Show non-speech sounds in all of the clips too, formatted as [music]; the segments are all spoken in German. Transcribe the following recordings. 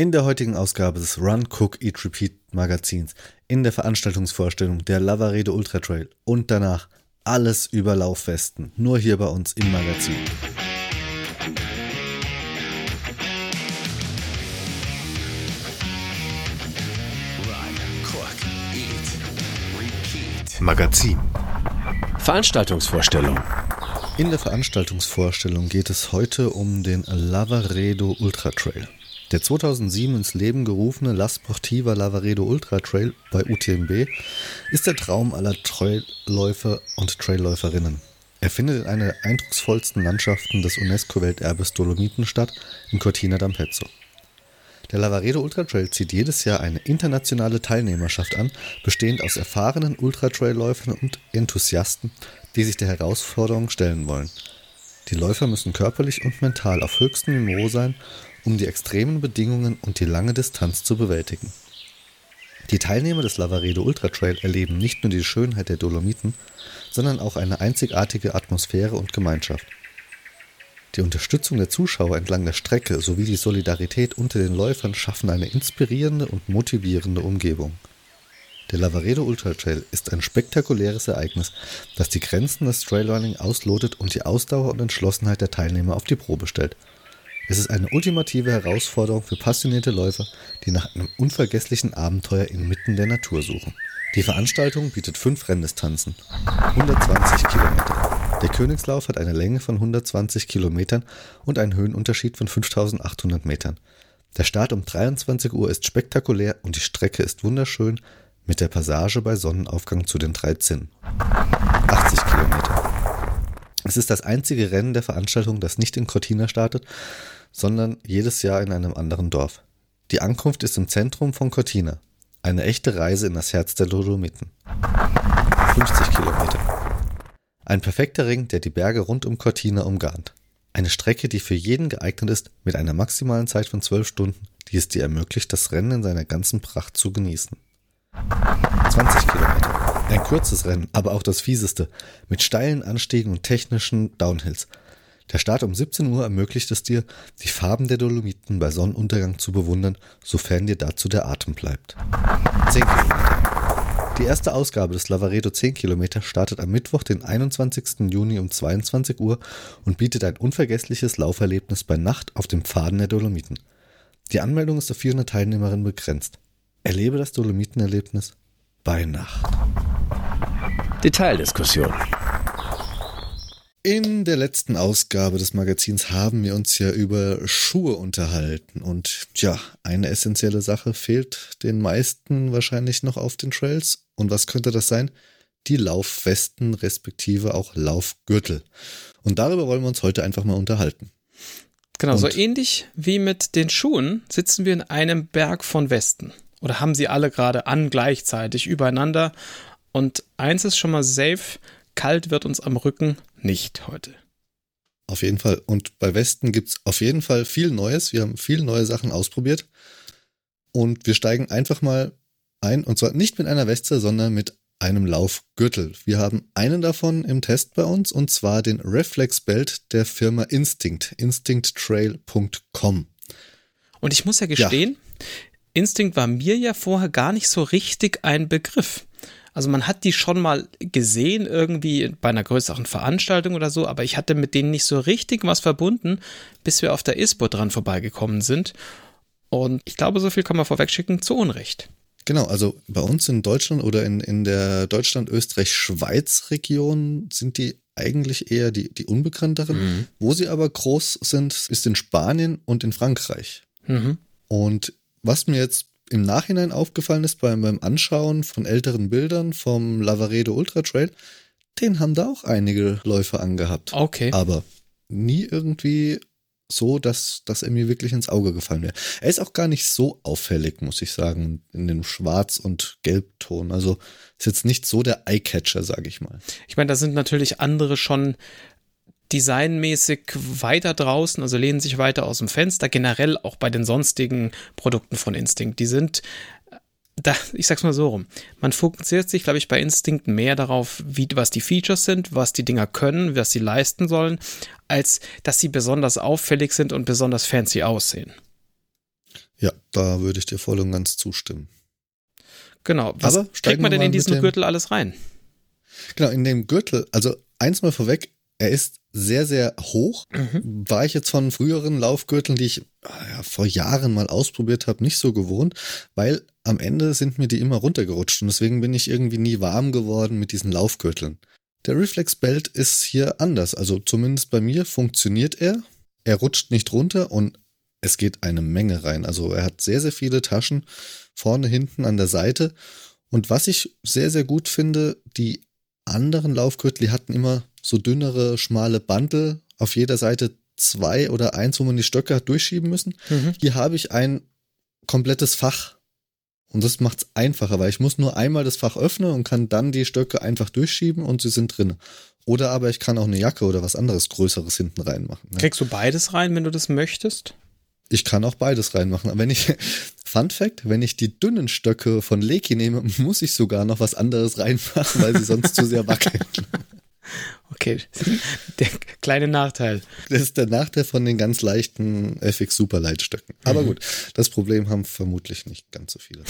In der heutigen Ausgabe des Run, Cook, Eat, Repeat Magazins, in der Veranstaltungsvorstellung der Lavaredo Ultra Trail und danach alles über Laufwesten, nur hier bei uns im Magazin. Magazin. Veranstaltungsvorstellung. In der Veranstaltungsvorstellung geht es heute um den Lavaredo Ultra Trail. Der 2007 ins Leben gerufene La Sportiva Lavaredo Ultra Trail bei UTMB ist der Traum aller Trailläufer und Trailläuferinnen. Er findet in einer der eindrucksvollsten Landschaften des UNESCO-Welterbes Dolomiten statt, in Cortina d'Ampezzo. Der Lavaredo Ultra Trail zieht jedes Jahr eine internationale Teilnehmerschaft an, bestehend aus erfahrenen Ultra-Trail-Läufern und Enthusiasten, die sich der Herausforderung stellen wollen. Die Läufer müssen körperlich und mental auf höchstem Niveau sein, um die extremen Bedingungen und die lange Distanz zu bewältigen. Die Teilnehmer des Lavaredo Ultra Trail erleben nicht nur die Schönheit der Dolomiten, sondern auch eine einzigartige Atmosphäre und Gemeinschaft. Die Unterstützung der Zuschauer entlang der Strecke sowie die Solidarität unter den Läufern schaffen eine inspirierende und motivierende Umgebung. Der Lavaredo Ultra Trail ist ein spektakuläres Ereignis, das die Grenzen des Trailrunning auslotet und die Ausdauer und Entschlossenheit der Teilnehmer auf die Probe stellt. Es ist eine ultimative Herausforderung für passionierte Läufer, die nach einem unvergesslichen Abenteuer inmitten der Natur suchen. Die Veranstaltung bietet fünf Renndistanzen, 120 Kilometer. Der Königslauf hat eine Länge von 120 Kilometern und einen Höhenunterschied von 5800 Metern. Der Start um 23 Uhr ist spektakulär und die Strecke ist wunderschön mit der Passage bei Sonnenaufgang zu den drei Zinnen. 80 Kilometer. Es ist das einzige Rennen der Veranstaltung, das nicht in Cortina startet, sondern jedes Jahr in einem anderen Dorf. Die Ankunft ist im Zentrum von Cortina. Eine echte Reise in das Herz der Dolomiten. 50 Kilometer. Ein perfekter Ring, der die Berge rund um Cortina umgarnt. Eine Strecke, die für jeden geeignet ist, mit einer maximalen Zeit von zwölf Stunden, die es dir ermöglicht, das Rennen in seiner ganzen Pracht zu genießen. 20 Kilometer. Ein kurzes Rennen, aber auch das fieseste, mit steilen Anstiegen und technischen Downhills. Der Start um 17 Uhr ermöglicht es dir, die Farben der Dolomiten bei Sonnenuntergang zu bewundern, sofern dir dazu der Atem bleibt. 10 Kilometer. Die erste Ausgabe des Lavaredo 10 Kilometer startet am Mittwoch, den 21. Juni um 22 Uhr und bietet ein unvergessliches Lauferlebnis bei Nacht auf dem Pfaden der Dolomiten. Die Anmeldung ist auf 400 Teilnehmerinnen begrenzt. Erlebe das Dolomitenerlebnis bei Nacht. Detaildiskussion. In der letzten Ausgabe des Magazins haben wir uns ja über Schuhe unterhalten und ja, eine essentielle Sache fehlt den meisten wahrscheinlich noch auf den Trails. Und was könnte das sein? Die Laufwesten respektive auch Laufgürtel. Und darüber wollen wir uns heute einfach mal unterhalten. Genau, und so ähnlich wie mit den Schuhen sitzen wir in einem Berg von Westen. Oder haben sie alle gerade an gleichzeitig übereinander. Und eins ist schon mal safe, kalt wird uns am Rücken nicht heute. Auf jeden Fall. Und bei Westen gibt es auf jeden Fall viel Neues. Wir haben viele neue Sachen ausprobiert. Und wir steigen einfach mal ein. Und zwar nicht mit einer Weste, sondern mit einem Laufgürtel. Wir haben einen davon im Test bei uns und zwar den Reflex Belt der Firma Instinct. InstinctTrail.com. Und ich muss ja gestehen, ja. Instinct war mir ja vorher gar nicht so richtig ein Begriff. Also man hat die schon mal gesehen irgendwie bei einer größeren Veranstaltung oder so, aber ich hatte mit denen nicht so richtig was verbunden, bis wir auf der ISPO dran vorbeigekommen sind. Und ich glaube, so viel kann man vorwegschicken, zu Unrecht. Genau, also bei uns in Deutschland oder in, in der Deutschland-Österreich-Schweiz-Region sind die eigentlich eher die, die unbekannteren. Mhm. Wo sie aber groß sind, ist in Spanien und in Frankreich. Mhm. Und was mir jetzt im Nachhinein aufgefallen ist beim, beim Anschauen von älteren Bildern vom Lavaredo Ultra Trail, den haben da auch einige Läufer angehabt. Okay. Aber nie irgendwie so, dass, dass er mir wirklich ins Auge gefallen wäre. Er ist auch gar nicht so auffällig, muss ich sagen, in dem Schwarz- und Gelbton. Also ist jetzt nicht so der Eyecatcher, sage ich mal. Ich meine, da sind natürlich andere schon designmäßig weiter draußen, also lehnen sich weiter aus dem Fenster, generell auch bei den sonstigen Produkten von Instinct. Die sind, da, ich sag's mal so rum, man fokussiert sich, glaube ich, bei Instinct mehr darauf, wie, was die Features sind, was die Dinger können, was sie leisten sollen, als dass sie besonders auffällig sind und besonders fancy aussehen. Ja, da würde ich dir voll und ganz zustimmen. Genau. Was Aber kriegt man denn in diesen Gürtel alles rein? Genau, in dem Gürtel, also eins mal vorweg, er ist sehr, sehr hoch. Mhm. War ich jetzt von früheren Laufgürteln, die ich ah ja, vor Jahren mal ausprobiert habe, nicht so gewohnt, weil am Ende sind mir die immer runtergerutscht und deswegen bin ich irgendwie nie warm geworden mit diesen Laufgürteln. Der Reflex Belt ist hier anders, also zumindest bei mir funktioniert er. Er rutscht nicht runter und es geht eine Menge rein. Also er hat sehr, sehr viele Taschen vorne, hinten, an der Seite. Und was ich sehr, sehr gut finde, die anderen Laufgürtel, die hatten immer so dünnere, schmale Bandel, auf jeder Seite zwei oder eins, wo man die Stöcke hat durchschieben müssen. Mhm. Hier habe ich ein komplettes Fach. Und das macht es einfacher, weil ich muss nur einmal das Fach öffnen und kann dann die Stöcke einfach durchschieben und sie sind drin. Oder aber ich kann auch eine Jacke oder was anderes Größeres hinten reinmachen. Ne? Kriegst du beides rein, wenn du das möchtest? Ich kann auch beides reinmachen. Aber wenn ich, [laughs] Fun Fact, wenn ich die dünnen Stöcke von Leki nehme, [laughs] muss ich sogar noch was anderes reinmachen, weil sie sonst zu sehr wackeln. [laughs] Okay, der kleine Nachteil. Das ist der Nachteil von den ganz leichten FX Superlight-Stöcken. Aber mhm. gut, das Problem haben vermutlich nicht ganz so viele.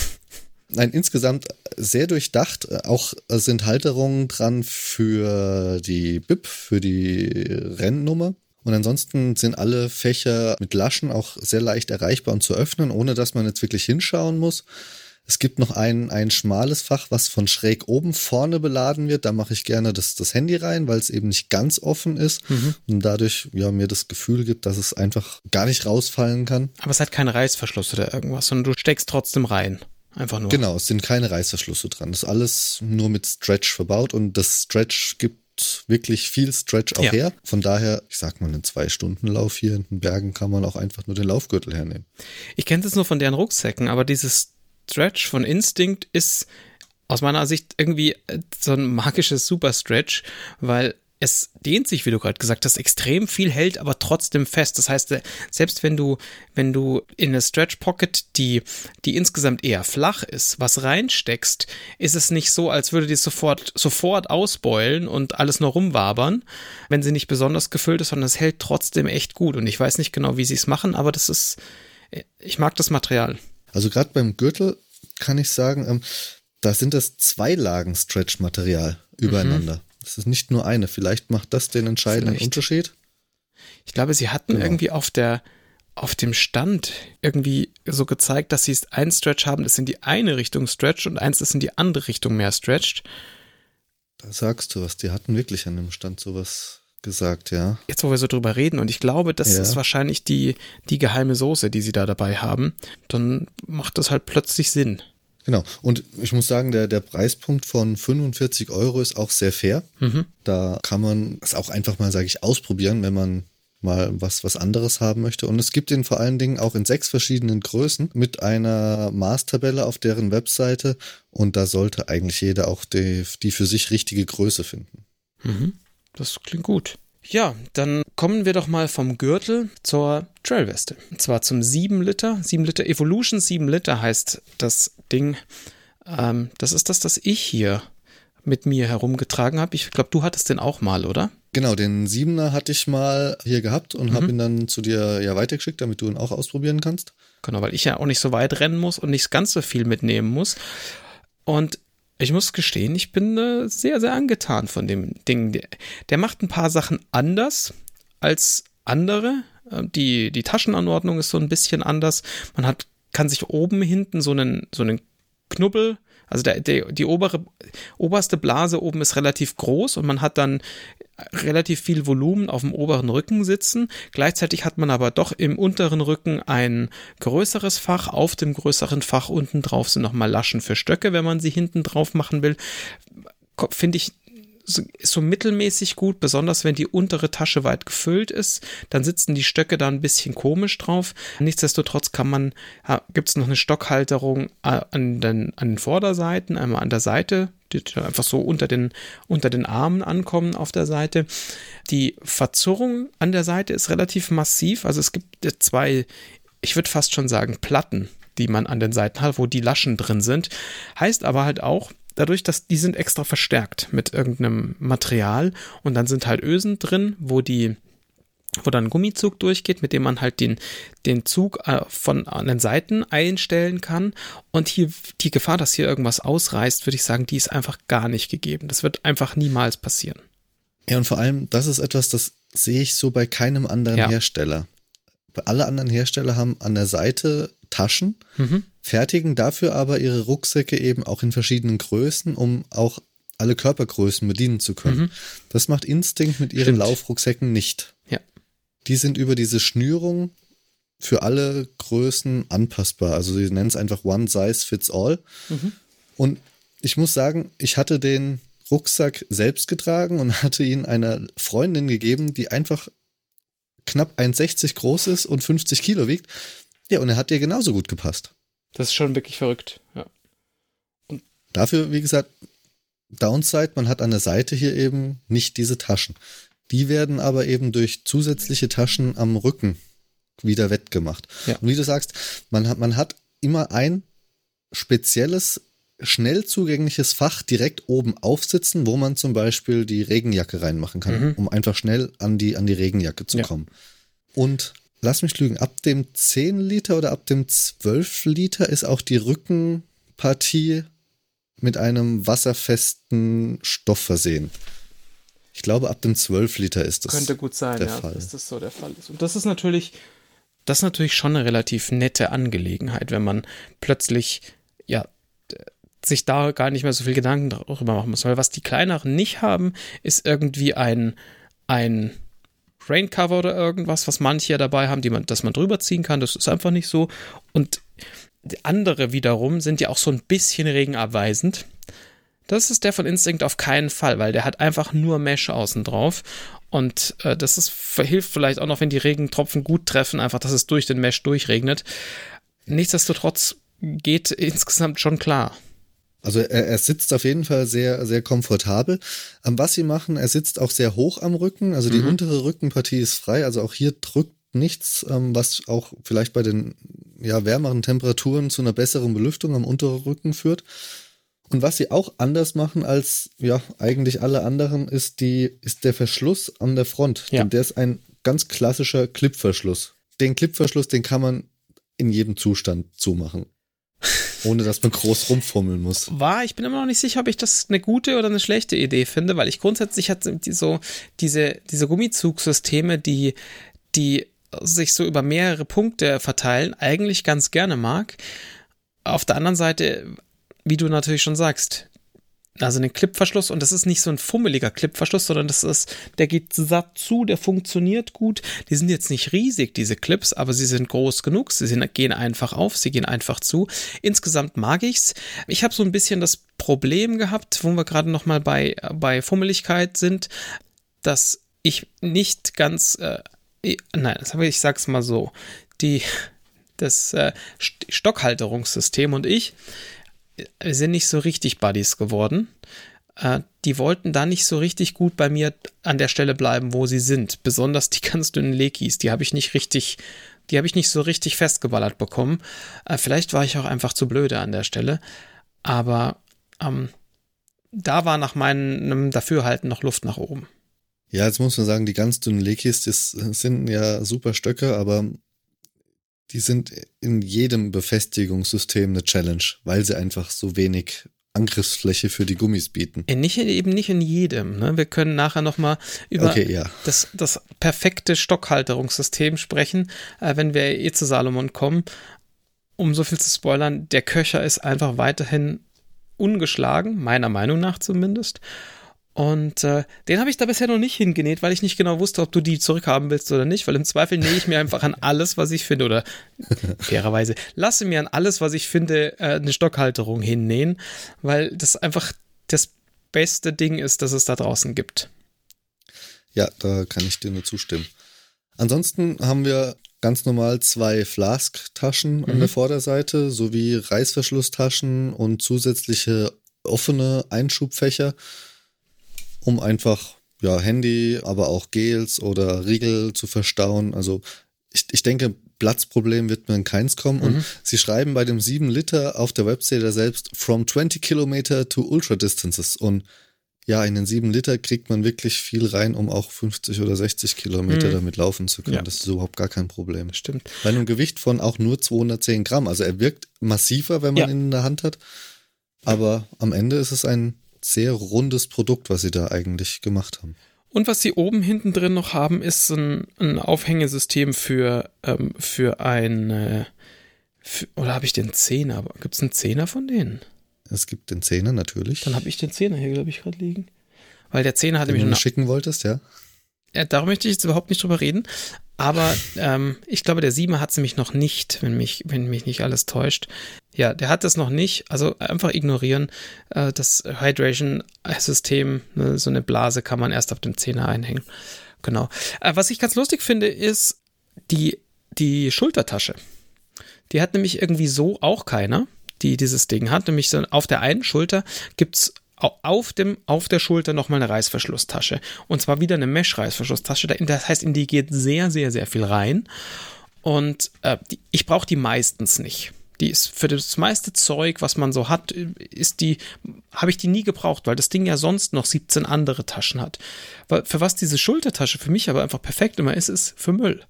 Nein, insgesamt sehr durchdacht. Auch sind Halterungen dran für die BIP, für die Rennnummer. Und ansonsten sind alle Fächer mit Laschen auch sehr leicht erreichbar und zu öffnen, ohne dass man jetzt wirklich hinschauen muss. Es gibt noch ein, ein schmales Fach, was von schräg oben vorne beladen wird. Da mache ich gerne das, das Handy rein, weil es eben nicht ganz offen ist mhm. und dadurch ja, mir das Gefühl gibt, dass es einfach gar nicht rausfallen kann. Aber es hat keinen Reißverschluss oder irgendwas, sondern du steckst trotzdem rein. Einfach nur. Genau, es sind keine Reißverschlüsse dran. Das ist alles nur mit Stretch verbaut und das Stretch gibt wirklich viel Stretch auch ja. her. Von daher, ich sag mal, einen Zwei-Stunden-Lauf hier in den Bergen kann man auch einfach nur den Laufgürtel hernehmen. Ich kenne das nur von deren Rucksäcken, aber dieses Stretch von Instinct ist aus meiner Sicht irgendwie so ein magisches Super-Stretch, weil es dehnt sich, wie du gerade gesagt hast, extrem viel hält, aber trotzdem fest. Das heißt, selbst wenn du, wenn du in eine Stretch Pocket, die, die insgesamt eher flach ist, was reinsteckst, ist es nicht so, als würde die sofort, sofort ausbeulen und alles nur rumwabern, wenn sie nicht besonders gefüllt ist, sondern es hält trotzdem echt gut. Und ich weiß nicht genau, wie sie es machen, aber das ist, ich mag das Material. Also gerade beim Gürtel kann ich sagen, ähm, da sind das zwei Lagen Stretch-Material übereinander. Mhm. Das ist nicht nur eine. Vielleicht macht das den entscheidenden Vielleicht. Unterschied. Ich glaube, sie hatten genau. irgendwie auf der auf dem Stand irgendwie so gezeigt, dass sie ein Stretch haben, das in die eine Richtung stretcht und eins das in die andere Richtung mehr stretcht. Da sagst du was. Die hatten wirklich an dem Stand sowas gesagt, ja. Jetzt, wo wir so drüber reden, und ich glaube, das ja. ist wahrscheinlich die, die geheime Soße, die sie da dabei haben, dann macht das halt plötzlich Sinn. Genau. Und ich muss sagen, der, der Preispunkt von 45 Euro ist auch sehr fair. Mhm. Da kann man es auch einfach mal, sage ich, ausprobieren, wenn man mal was, was anderes haben möchte. Und es gibt ihn vor allen Dingen auch in sechs verschiedenen Größen mit einer Maßtabelle auf deren Webseite. Und da sollte eigentlich jeder auch die, die für sich richtige Größe finden. Mhm. Das klingt gut. Ja, dann kommen wir doch mal vom Gürtel zur Trailweste. Und zwar zum 7 Liter. 7 Liter Evolution 7 Liter heißt das Ding. Ähm, das ist das, das ich hier mit mir herumgetragen habe. Ich glaube, du hattest den auch mal, oder? Genau, den 7er hatte ich mal hier gehabt und mhm. habe ihn dann zu dir ja weitergeschickt, damit du ihn auch ausprobieren kannst. Genau, weil ich ja auch nicht so weit rennen muss und nicht ganz so viel mitnehmen muss. Und ich muss gestehen, ich bin äh, sehr, sehr angetan von dem Ding. Der, der, macht ein paar Sachen anders als andere. Äh, die, die Taschenanordnung ist so ein bisschen anders. Man hat, kann sich oben hinten so einen, so einen Knubbel also der, der, die obere, oberste Blase oben ist relativ groß und man hat dann relativ viel Volumen auf dem oberen Rücken sitzen. Gleichzeitig hat man aber doch im unteren Rücken ein größeres Fach. Auf dem größeren Fach unten drauf sind nochmal Laschen für Stöcke, wenn man sie hinten drauf machen will. Finde ich ist so mittelmäßig gut, besonders wenn die untere Tasche weit gefüllt ist, dann sitzen die Stöcke da ein bisschen komisch drauf. Nichtsdestotrotz kann man, gibt es noch eine Stockhalterung äh, an den, an den Vorderseiten, einmal an der Seite, die einfach so unter den, unter den Armen ankommen auf der Seite. Die Verzurrung an der Seite ist relativ massiv, also es gibt zwei, ich würde fast schon sagen, Platten, die man an den Seiten hat, wo die Laschen drin sind. Heißt aber halt auch, dadurch, dass die sind extra verstärkt mit irgendeinem Material und dann sind halt Ösen drin, wo die wo dann ein Gummizug durchgeht, mit dem man halt den, den Zug äh, von an den Seiten einstellen kann. Und hier die Gefahr, dass hier irgendwas ausreißt, würde ich sagen, die ist einfach gar nicht gegeben. Das wird einfach niemals passieren. Ja, und vor allem, das ist etwas, das sehe ich so bei keinem anderen ja. Hersteller. Alle anderen Hersteller haben an der Seite Taschen, mhm. fertigen dafür aber ihre Rucksäcke eben auch in verschiedenen Größen, um auch alle Körpergrößen bedienen zu können. Mhm. Das macht Instinct mit ihren Stimmt. Laufrucksäcken nicht. Ja. Die sind über diese Schnürung für alle Größen anpassbar. Also sie nennen es einfach One Size Fits All. Mhm. Und ich muss sagen, ich hatte den Rucksack selbst getragen und [laughs] hatte ihn einer Freundin gegeben, die einfach knapp 1,60 groß ist und 50 Kilo wiegt. Ja, und er hat dir genauso gut gepasst. Das ist schon wirklich verrückt, ja. Und Dafür, wie gesagt, Downside, man hat an der Seite hier eben nicht diese Taschen. Die werden aber eben durch zusätzliche Taschen am Rücken wieder wettgemacht. Ja. Und wie du sagst, man hat, man hat immer ein spezielles, schnell zugängliches Fach direkt oben aufsitzen, wo man zum Beispiel die Regenjacke reinmachen kann, mhm. um einfach schnell an die, an die Regenjacke zu ja. kommen. Und lass mich lügen, ab dem 10 Liter oder ab dem 12 Liter ist auch die Rückenpartie mit einem wasserfesten Stoff versehen. Ich glaube, ab dem 12 Liter ist das. Könnte gut sein, der ja, Fall. dass das so der Fall ist. Und das ist natürlich, das ist natürlich schon eine relativ nette Angelegenheit, wenn man plötzlich, ja, sich da gar nicht mehr so viel Gedanken darüber machen muss. Weil was die kleineren nicht haben, ist irgendwie ein, ein Raincover oder irgendwas, was manche ja dabei haben, die man, dass man drüber ziehen kann. Das ist einfach nicht so. Und andere wiederum sind ja auch so ein bisschen regenabweisend. Das ist der von Instinct auf keinen Fall, weil der hat einfach nur Mesh außen drauf. Und äh, das ist, hilft vielleicht auch noch, wenn die Regentropfen gut treffen, einfach, dass es durch den Mesh durchregnet. Nichtsdestotrotz geht insgesamt schon klar. Also er, er sitzt auf jeden Fall sehr, sehr komfortabel. Um, was sie machen, er sitzt auch sehr hoch am Rücken. Also die mhm. untere Rückenpartie ist frei. Also auch hier drückt nichts, um, was auch vielleicht bei den ja, wärmeren Temperaturen zu einer besseren Belüftung am unteren Rücken führt. Und was sie auch anders machen als ja eigentlich alle anderen, ist die ist der Verschluss an der Front. Ja. Denn der ist ein ganz klassischer Clipverschluss. Den Clipverschluss, den kann man in jedem Zustand zumachen. Ohne dass man groß rumfummeln muss. War, ich bin immer noch nicht sicher, ob ich das eine gute oder eine schlechte Idee finde, weil ich grundsätzlich hatte die so diese, diese Gummizugsysteme, die, die sich so über mehrere Punkte verteilen, eigentlich ganz gerne mag. Auf der anderen Seite, wie du natürlich schon sagst, also einen Clipverschluss und das ist nicht so ein fummeliger Clipverschluss, sondern das ist, der geht satt zu, der funktioniert gut. Die sind jetzt nicht riesig, diese Clips, aber sie sind groß genug, sie sind, gehen einfach auf, sie gehen einfach zu. Insgesamt mag ich's. Ich habe so ein bisschen das Problem gehabt, wo wir gerade noch mal bei, bei Fummeligkeit sind, dass ich nicht ganz äh, nein, ich sag's mal so, die, das äh, Stockhalterungssystem und ich, sind nicht so richtig Buddies geworden. Äh, die wollten da nicht so richtig gut bei mir an der Stelle bleiben, wo sie sind. Besonders die [laughs] ganz dünnen Lekis, die habe ich nicht richtig, die habe ich nicht so richtig festgeballert bekommen. Äh, vielleicht war ich auch einfach zu blöde an der Stelle. Aber ähm, da war nach meinem Dafürhalten noch Luft nach oben. Ja, jetzt muss man sagen, die ganz dünnen Lekis, das sind ja super Stöcke, aber die sind in jedem Befestigungssystem eine Challenge, weil sie einfach so wenig Angriffsfläche für die Gummis bieten. Nicht, eben nicht in jedem. Ne? Wir können nachher nochmal über okay, ja. das, das perfekte Stockhalterungssystem sprechen, äh, wenn wir eh zu Salomon kommen. Um so viel zu spoilern, der Köcher ist einfach weiterhin ungeschlagen, meiner Meinung nach zumindest. Und äh, den habe ich da bisher noch nicht hingenäht, weil ich nicht genau wusste, ob du die zurückhaben willst oder nicht, weil im Zweifel nähe ich mir einfach an alles, was ich finde, oder [laughs] fairerweise lasse mir an alles, was ich finde, äh, eine Stockhalterung hinnähen, weil das einfach das beste Ding ist, das es da draußen gibt. Ja, da kann ich dir nur zustimmen. Ansonsten haben wir ganz normal zwei Flask-Taschen mhm. an der Vorderseite sowie Reißverschlusstaschen und zusätzliche offene Einschubfächer um einfach ja, Handy, aber auch Gels oder Riegel zu verstauen. Also ich, ich denke, Platzproblem wird mir in keins kommen. Mhm. Und sie schreiben bei dem 7 Liter auf der Webseite selbst from 20 Kilometer to ultra distances. Und ja, in den sieben Liter kriegt man wirklich viel rein, um auch 50 oder 60 Kilometer mhm. damit laufen zu können. Ja. Das ist überhaupt gar kein Problem. Stimmt. Bei einem Gewicht von auch nur 210 Gramm. Also er wirkt massiver, wenn man ja. ihn in der Hand hat. Aber am Ende ist es ein sehr rundes Produkt, was sie da eigentlich gemacht haben. Und was sie oben hinten drin noch haben, ist ein, ein Aufhängesystem für, ähm, für ein, äh, für, oder habe ich den Zehner? Gibt es einen Zehner von denen? Es gibt den Zehner natürlich. Dann habe ich den Zehner hier, glaube ich, gerade liegen. Weil der Zehner hatte mich schon. schicken wolltest, ja? ja? Darum möchte ich jetzt überhaupt nicht drüber reden. Aber ähm, ich glaube, der Siemer hat es nämlich noch nicht, wenn mich, wenn mich nicht alles täuscht. Ja, der hat das noch nicht. Also einfach ignorieren. Äh, das Hydration-System, ne, so eine Blase kann man erst auf dem Zehner einhängen. Genau. Äh, was ich ganz lustig finde, ist die, die Schultertasche. Die hat nämlich irgendwie so auch keiner, die dieses Ding hat. Nämlich so auf der einen Schulter gibt es auf, dem, auf der Schulter nochmal eine Reißverschlusstasche. Und zwar wieder eine Mesh-Reißverschlusstasche. Das heißt, in die geht sehr, sehr, sehr viel rein. Und äh, die, ich brauche die meistens nicht. Die ist für das meiste Zeug, was man so hat, ist die, habe ich die nie gebraucht, weil das Ding ja sonst noch 17 andere Taschen hat. Für was diese Schultertasche für mich aber einfach perfekt immer ist, ist für Müll.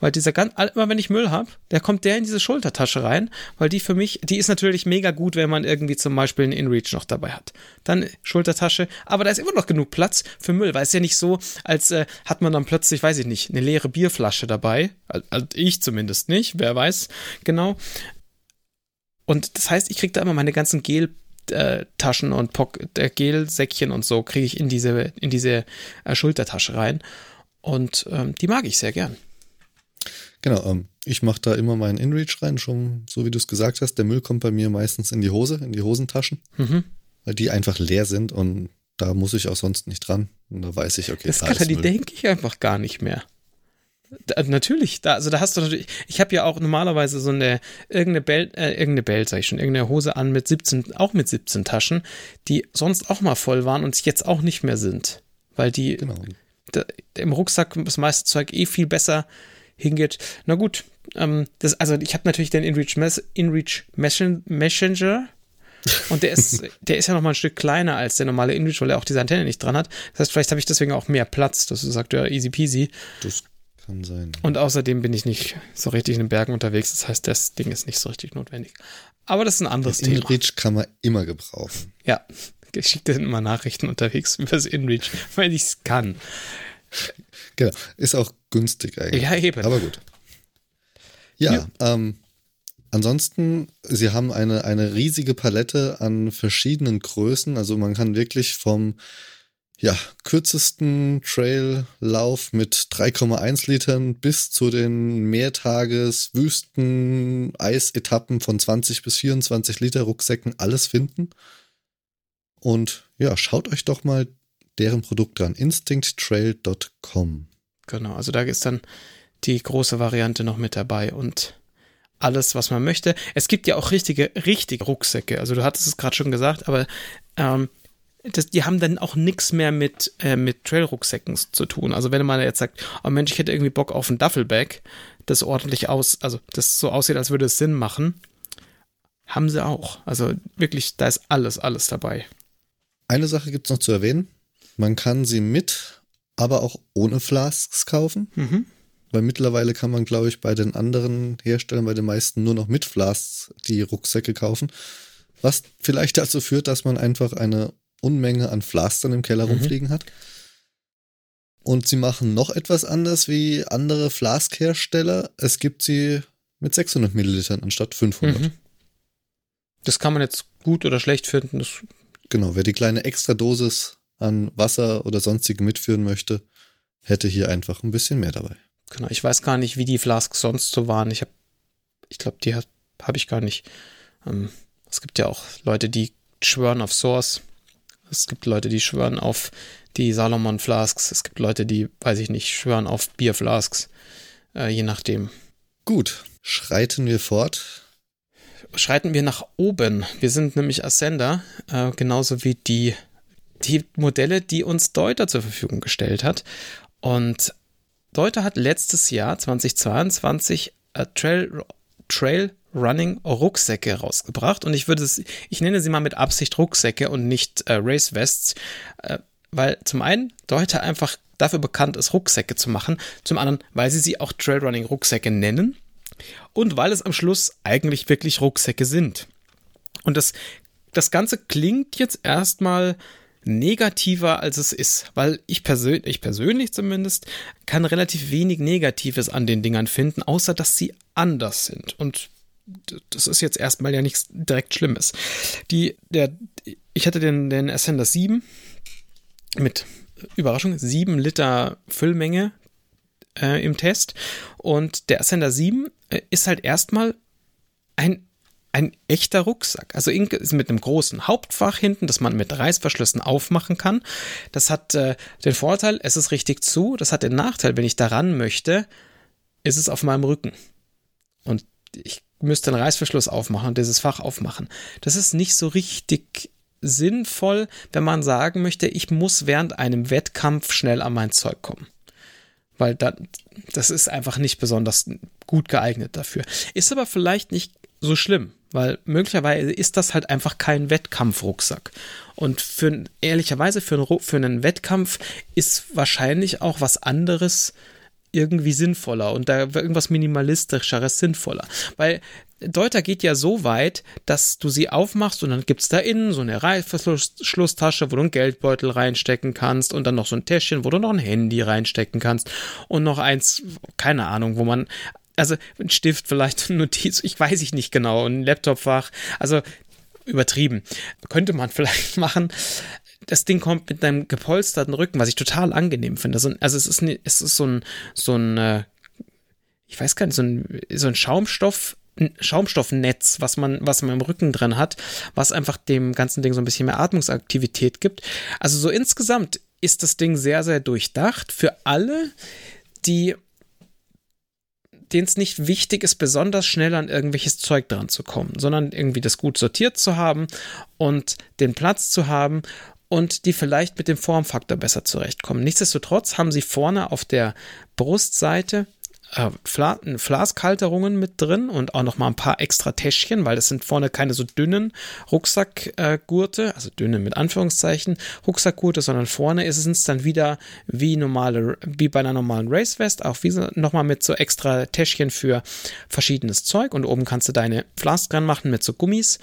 Weil dieser ganz, immer wenn ich Müll habe, der kommt der in diese Schultertasche rein, weil die für mich, die ist natürlich mega gut, wenn man irgendwie zum Beispiel einen InReach noch dabei hat. Dann Schultertasche, aber da ist immer noch genug Platz für Müll, weil es ja nicht so, als äh, hat man dann plötzlich, weiß ich nicht, eine leere Bierflasche dabei. Also ich zumindest nicht, wer weiß genau. Und das heißt, ich kriege da immer meine ganzen Gel äh, Taschen und äh, Gelsäckchen und so kriege ich in diese, in diese äh, Schultertasche rein. Und ähm, die mag ich sehr gern. Genau, ähm, ich mache da immer meinen InReach rein, schon so wie du es gesagt hast. Der Müll kommt bei mir meistens in die Hose, in die Hosentaschen, mhm. weil die einfach leer sind und da muss ich auch sonst nicht dran. Und da weiß ich, okay, das da kann, die denke ich einfach gar nicht mehr. Da, natürlich, da, also da hast du natürlich, ich habe ja auch normalerweise so eine, irgendeine Belt, äh, irgendeine Belt, sag ich schon, irgendeine Hose an mit 17, auch mit 17 Taschen, die sonst auch mal voll waren und jetzt auch nicht mehr sind. Weil die genau. da, im Rucksack das meiste Zeug eh viel besser hingeht. Na gut, ähm, das, also ich habe natürlich den InReach, Mes InReach Messenger. [laughs] Und der ist, der ist ja noch mal ein Stück kleiner als der normale InReach, weil er auch diese Antenne nicht dran hat. Das heißt, vielleicht habe ich deswegen auch mehr Platz. Das sagt ja easy peasy. Das kann sein. Und außerdem bin ich nicht so richtig in den Bergen unterwegs. Das heißt, das Ding ist nicht so richtig notwendig. Aber das ist ein anderes Thema. InReach kann man immer gebrauchen. Ja, ich schicke dir immer Nachrichten unterwegs [laughs] über das InReach, weil ich es kann. Genau, ist auch günstig eigentlich. Ja, eben. Aber gut. Ja, ja. Ähm, ansonsten, sie haben eine, eine riesige Palette an verschiedenen Größen. Also man kann wirklich vom ja, kürzesten Traillauf mit 3,1 Litern bis zu den Mehrtages Wüsten Eisetappen von 20 bis 24 Liter Rucksäcken alles finden. Und ja, schaut euch doch mal deren Produkt an. Instincttrail.com. Genau, also da ist dann die große Variante noch mit dabei und alles, was man möchte. Es gibt ja auch richtige, richtige Rucksäcke. Also du hattest es gerade schon gesagt, aber ähm, das, die haben dann auch nichts mehr mit, äh, mit Trail-Rucksäcken zu tun. Also wenn man jetzt sagt, oh Mensch, ich hätte irgendwie Bock auf ein Duffelbag, das ordentlich aus, also das so aussieht, als würde es Sinn machen, haben sie auch. Also wirklich, da ist alles, alles dabei. Eine Sache gibt es noch zu erwähnen. Man kann sie mit, aber auch ohne Flasks kaufen. Mhm. Weil mittlerweile kann man, glaube ich, bei den anderen Herstellern, bei den meisten nur noch mit Flasks die Rucksäcke kaufen. Was vielleicht dazu führt, dass man einfach eine Unmenge an Pflastern im Keller mhm. rumfliegen hat. Und sie machen noch etwas anders wie andere Flask-Hersteller. Es gibt sie mit 600 Millilitern anstatt 500. Mhm. Das kann man jetzt gut oder schlecht finden. Das genau, wer die kleine Extra-Dosis an Wasser oder sonstigem mitführen möchte, hätte hier einfach ein bisschen mehr dabei. Genau, ich weiß gar nicht, wie die Flasks sonst so waren. Ich habe, ich glaube, die habe hab ich gar nicht. Ähm, es gibt ja auch Leute, die schwören auf Source. Es gibt Leute, die schwören auf die Salomon Flasks. Es gibt Leute, die, weiß ich nicht, schwören auf Bier Flasks. Äh, je nachdem. Gut, schreiten wir fort. Schreiten wir nach oben. Wir sind nämlich Ascender, äh, genauso wie die die Modelle, die uns Deuter zur Verfügung gestellt hat. Und Deuter hat letztes Jahr, 2022, äh, Trail, Trail Running Rucksäcke rausgebracht und ich würde es, ich nenne sie mal mit Absicht Rucksäcke und nicht äh, Race Vests, äh, weil zum einen Deuter einfach dafür bekannt ist, Rucksäcke zu machen, zum anderen, weil sie sie auch Trailrunning Rucksäcke nennen und weil es am Schluss eigentlich wirklich Rucksäcke sind. Und das, das Ganze klingt jetzt erstmal negativer, als es ist, weil ich, persönlich, ich persönlich zumindest kann relativ wenig Negatives an den Dingern finden, außer dass sie anders sind. Und das ist jetzt erstmal ja nichts direkt Schlimmes. Die, der, ich hatte den, den Ascender 7 mit Überraschung, 7 Liter Füllmenge äh, im Test. Und der Ascender 7 äh, ist halt erstmal ein ein echter Rucksack. Also mit einem großen Hauptfach hinten, das man mit Reißverschlüssen aufmachen kann. Das hat äh, den Vorteil, es ist richtig zu. Das hat den Nachteil, wenn ich daran möchte, ist es auf meinem Rücken. Und ich müsste einen Reißverschluss aufmachen und dieses Fach aufmachen. Das ist nicht so richtig sinnvoll, wenn man sagen möchte, ich muss während einem Wettkampf schnell an mein Zeug kommen. Weil da, das ist einfach nicht besonders gut geeignet dafür. Ist aber vielleicht nicht so schlimm, weil möglicherweise ist das halt einfach kein Wettkampfrucksack. Und für, ehrlicherweise für, einen, für einen Wettkampf ist wahrscheinlich auch was anderes irgendwie sinnvoller und da irgendwas minimalistischeres sinnvoller. Weil Deuter geht ja so weit, dass du sie aufmachst und dann gibt es da innen so eine Reißverschlusstasche, wo du einen Geldbeutel reinstecken kannst und dann noch so ein Täschchen, wo du noch ein Handy reinstecken kannst und noch eins, keine Ahnung, wo man also ein Stift, vielleicht Notiz, ich weiß ich nicht genau, ein Laptopfach, also übertrieben. Könnte man [laughs] vielleicht machen. Das Ding kommt mit einem gepolsterten Rücken, was ich total angenehm finde. Also es ist, es ist so ein, so ein, äh, ich weiß gar nicht, so ein, so ein Schaumstoff, Schaumstoffnetz, was man, was man im Rücken drin hat, was einfach dem ganzen Ding so ein bisschen mehr Atmungsaktivität gibt. Also so insgesamt ist das Ding sehr, sehr durchdacht für alle, die denen es nicht wichtig ist, besonders schnell an irgendwelches Zeug dran zu kommen, sondern irgendwie das gut sortiert zu haben und den Platz zu haben und die vielleicht mit dem Formfaktor besser zurechtkommen. Nichtsdestotrotz haben sie vorne auf der Brustseite äh, Fla Flaskalterungen mit drin und auch noch mal ein paar extra Täschchen, weil das sind vorne keine so dünnen Rucksackgurte, äh, also dünne mit Anführungszeichen Rucksackgurte, sondern vorne ist es dann wieder wie normale, wie bei einer normalen Racevest, auch wie so, noch mal mit so extra Täschchen für verschiedenes Zeug und oben kannst du deine Flask dran machen mit so Gummis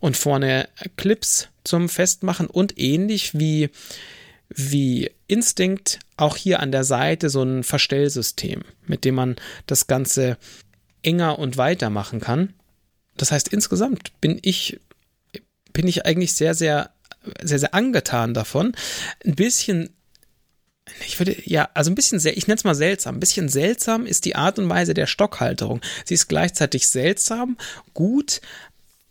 und vorne Clips zum Festmachen und ähnlich wie wie Instinct auch hier an der Seite so ein Verstellsystem, mit dem man das Ganze enger und weiter machen kann. Das heißt, insgesamt bin ich, bin ich eigentlich sehr, sehr, sehr, sehr angetan davon. Ein bisschen ich würde, ja, also ein bisschen, ich nenne es mal seltsam. Ein bisschen seltsam ist die Art und Weise der Stockhalterung. Sie ist gleichzeitig seltsam, gut,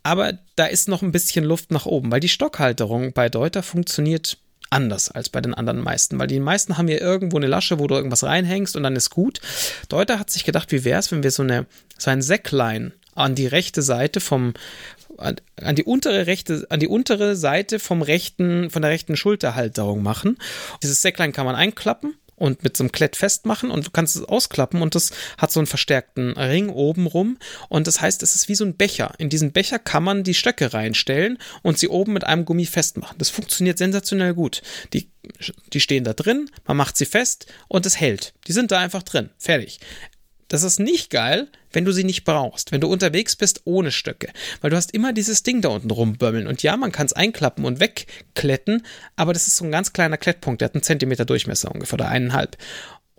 aber da ist noch ein bisschen Luft nach oben, weil die Stockhalterung bei Deuter funktioniert anders als bei den anderen meisten, weil die meisten haben ja irgendwo eine Lasche, wo du irgendwas reinhängst und dann ist gut. Deuter hat sich gedacht, wie wäre es, wenn wir so eine so ein Säcklein an die rechte Seite vom an, die untere rechte an die untere Seite vom rechten von der rechten Schulterhalterung machen. Dieses Säcklein kann man einklappen und mit so einem Klett festmachen und du kannst es ausklappen und das hat so einen verstärkten Ring oben rum und das heißt, es ist wie so ein Becher. In diesen Becher kann man die Stöcke reinstellen und sie oben mit einem Gummi festmachen. Das funktioniert sensationell gut. Die, die stehen da drin, man macht sie fest und es hält. Die sind da einfach drin. Fertig. Das ist nicht geil, wenn du sie nicht brauchst, wenn du unterwegs bist ohne Stöcke, weil du hast immer dieses Ding da unten rumbömmeln. Und ja, man kann es einklappen und wegkletten, aber das ist so ein ganz kleiner Klettpunkt, der hat einen Zentimeter Durchmesser ungefähr oder eineinhalb.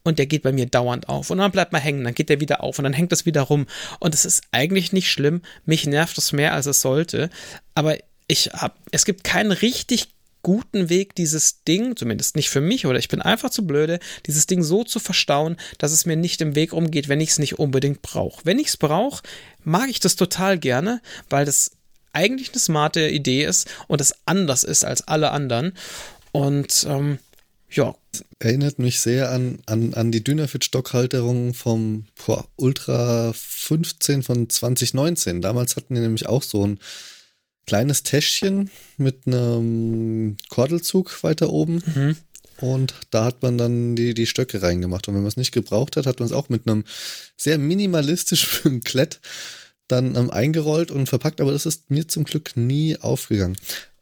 Und der geht bei mir dauernd auf. Und dann bleibt man hängen, dann geht der wieder auf und dann hängt das wieder rum. Und es ist eigentlich nicht schlimm, mich nervt es mehr als es sollte, aber ich hab, es gibt keinen richtig guten Weg, dieses Ding, zumindest nicht für mich, oder ich bin einfach zu blöde, dieses Ding so zu verstauen, dass es mir nicht im Weg umgeht, wenn ich es nicht unbedingt brauche. Wenn ich es brauche, mag ich das total gerne, weil das eigentlich eine smarte Idee ist und es anders ist als alle anderen. Und ähm, ja. Erinnert mich sehr an, an, an die Dynafit-Stockhalterung vom boah, Ultra 15 von 2019. Damals hatten die nämlich auch so ein kleines Täschchen mit einem Kordelzug weiter oben. Mhm. Und da hat man dann die, die Stöcke reingemacht. Und wenn man es nicht gebraucht hat, hat man es auch mit einem sehr minimalistischen [laughs] Klett dann ähm, eingerollt und verpackt, aber das ist mir zum Glück nie aufgegangen.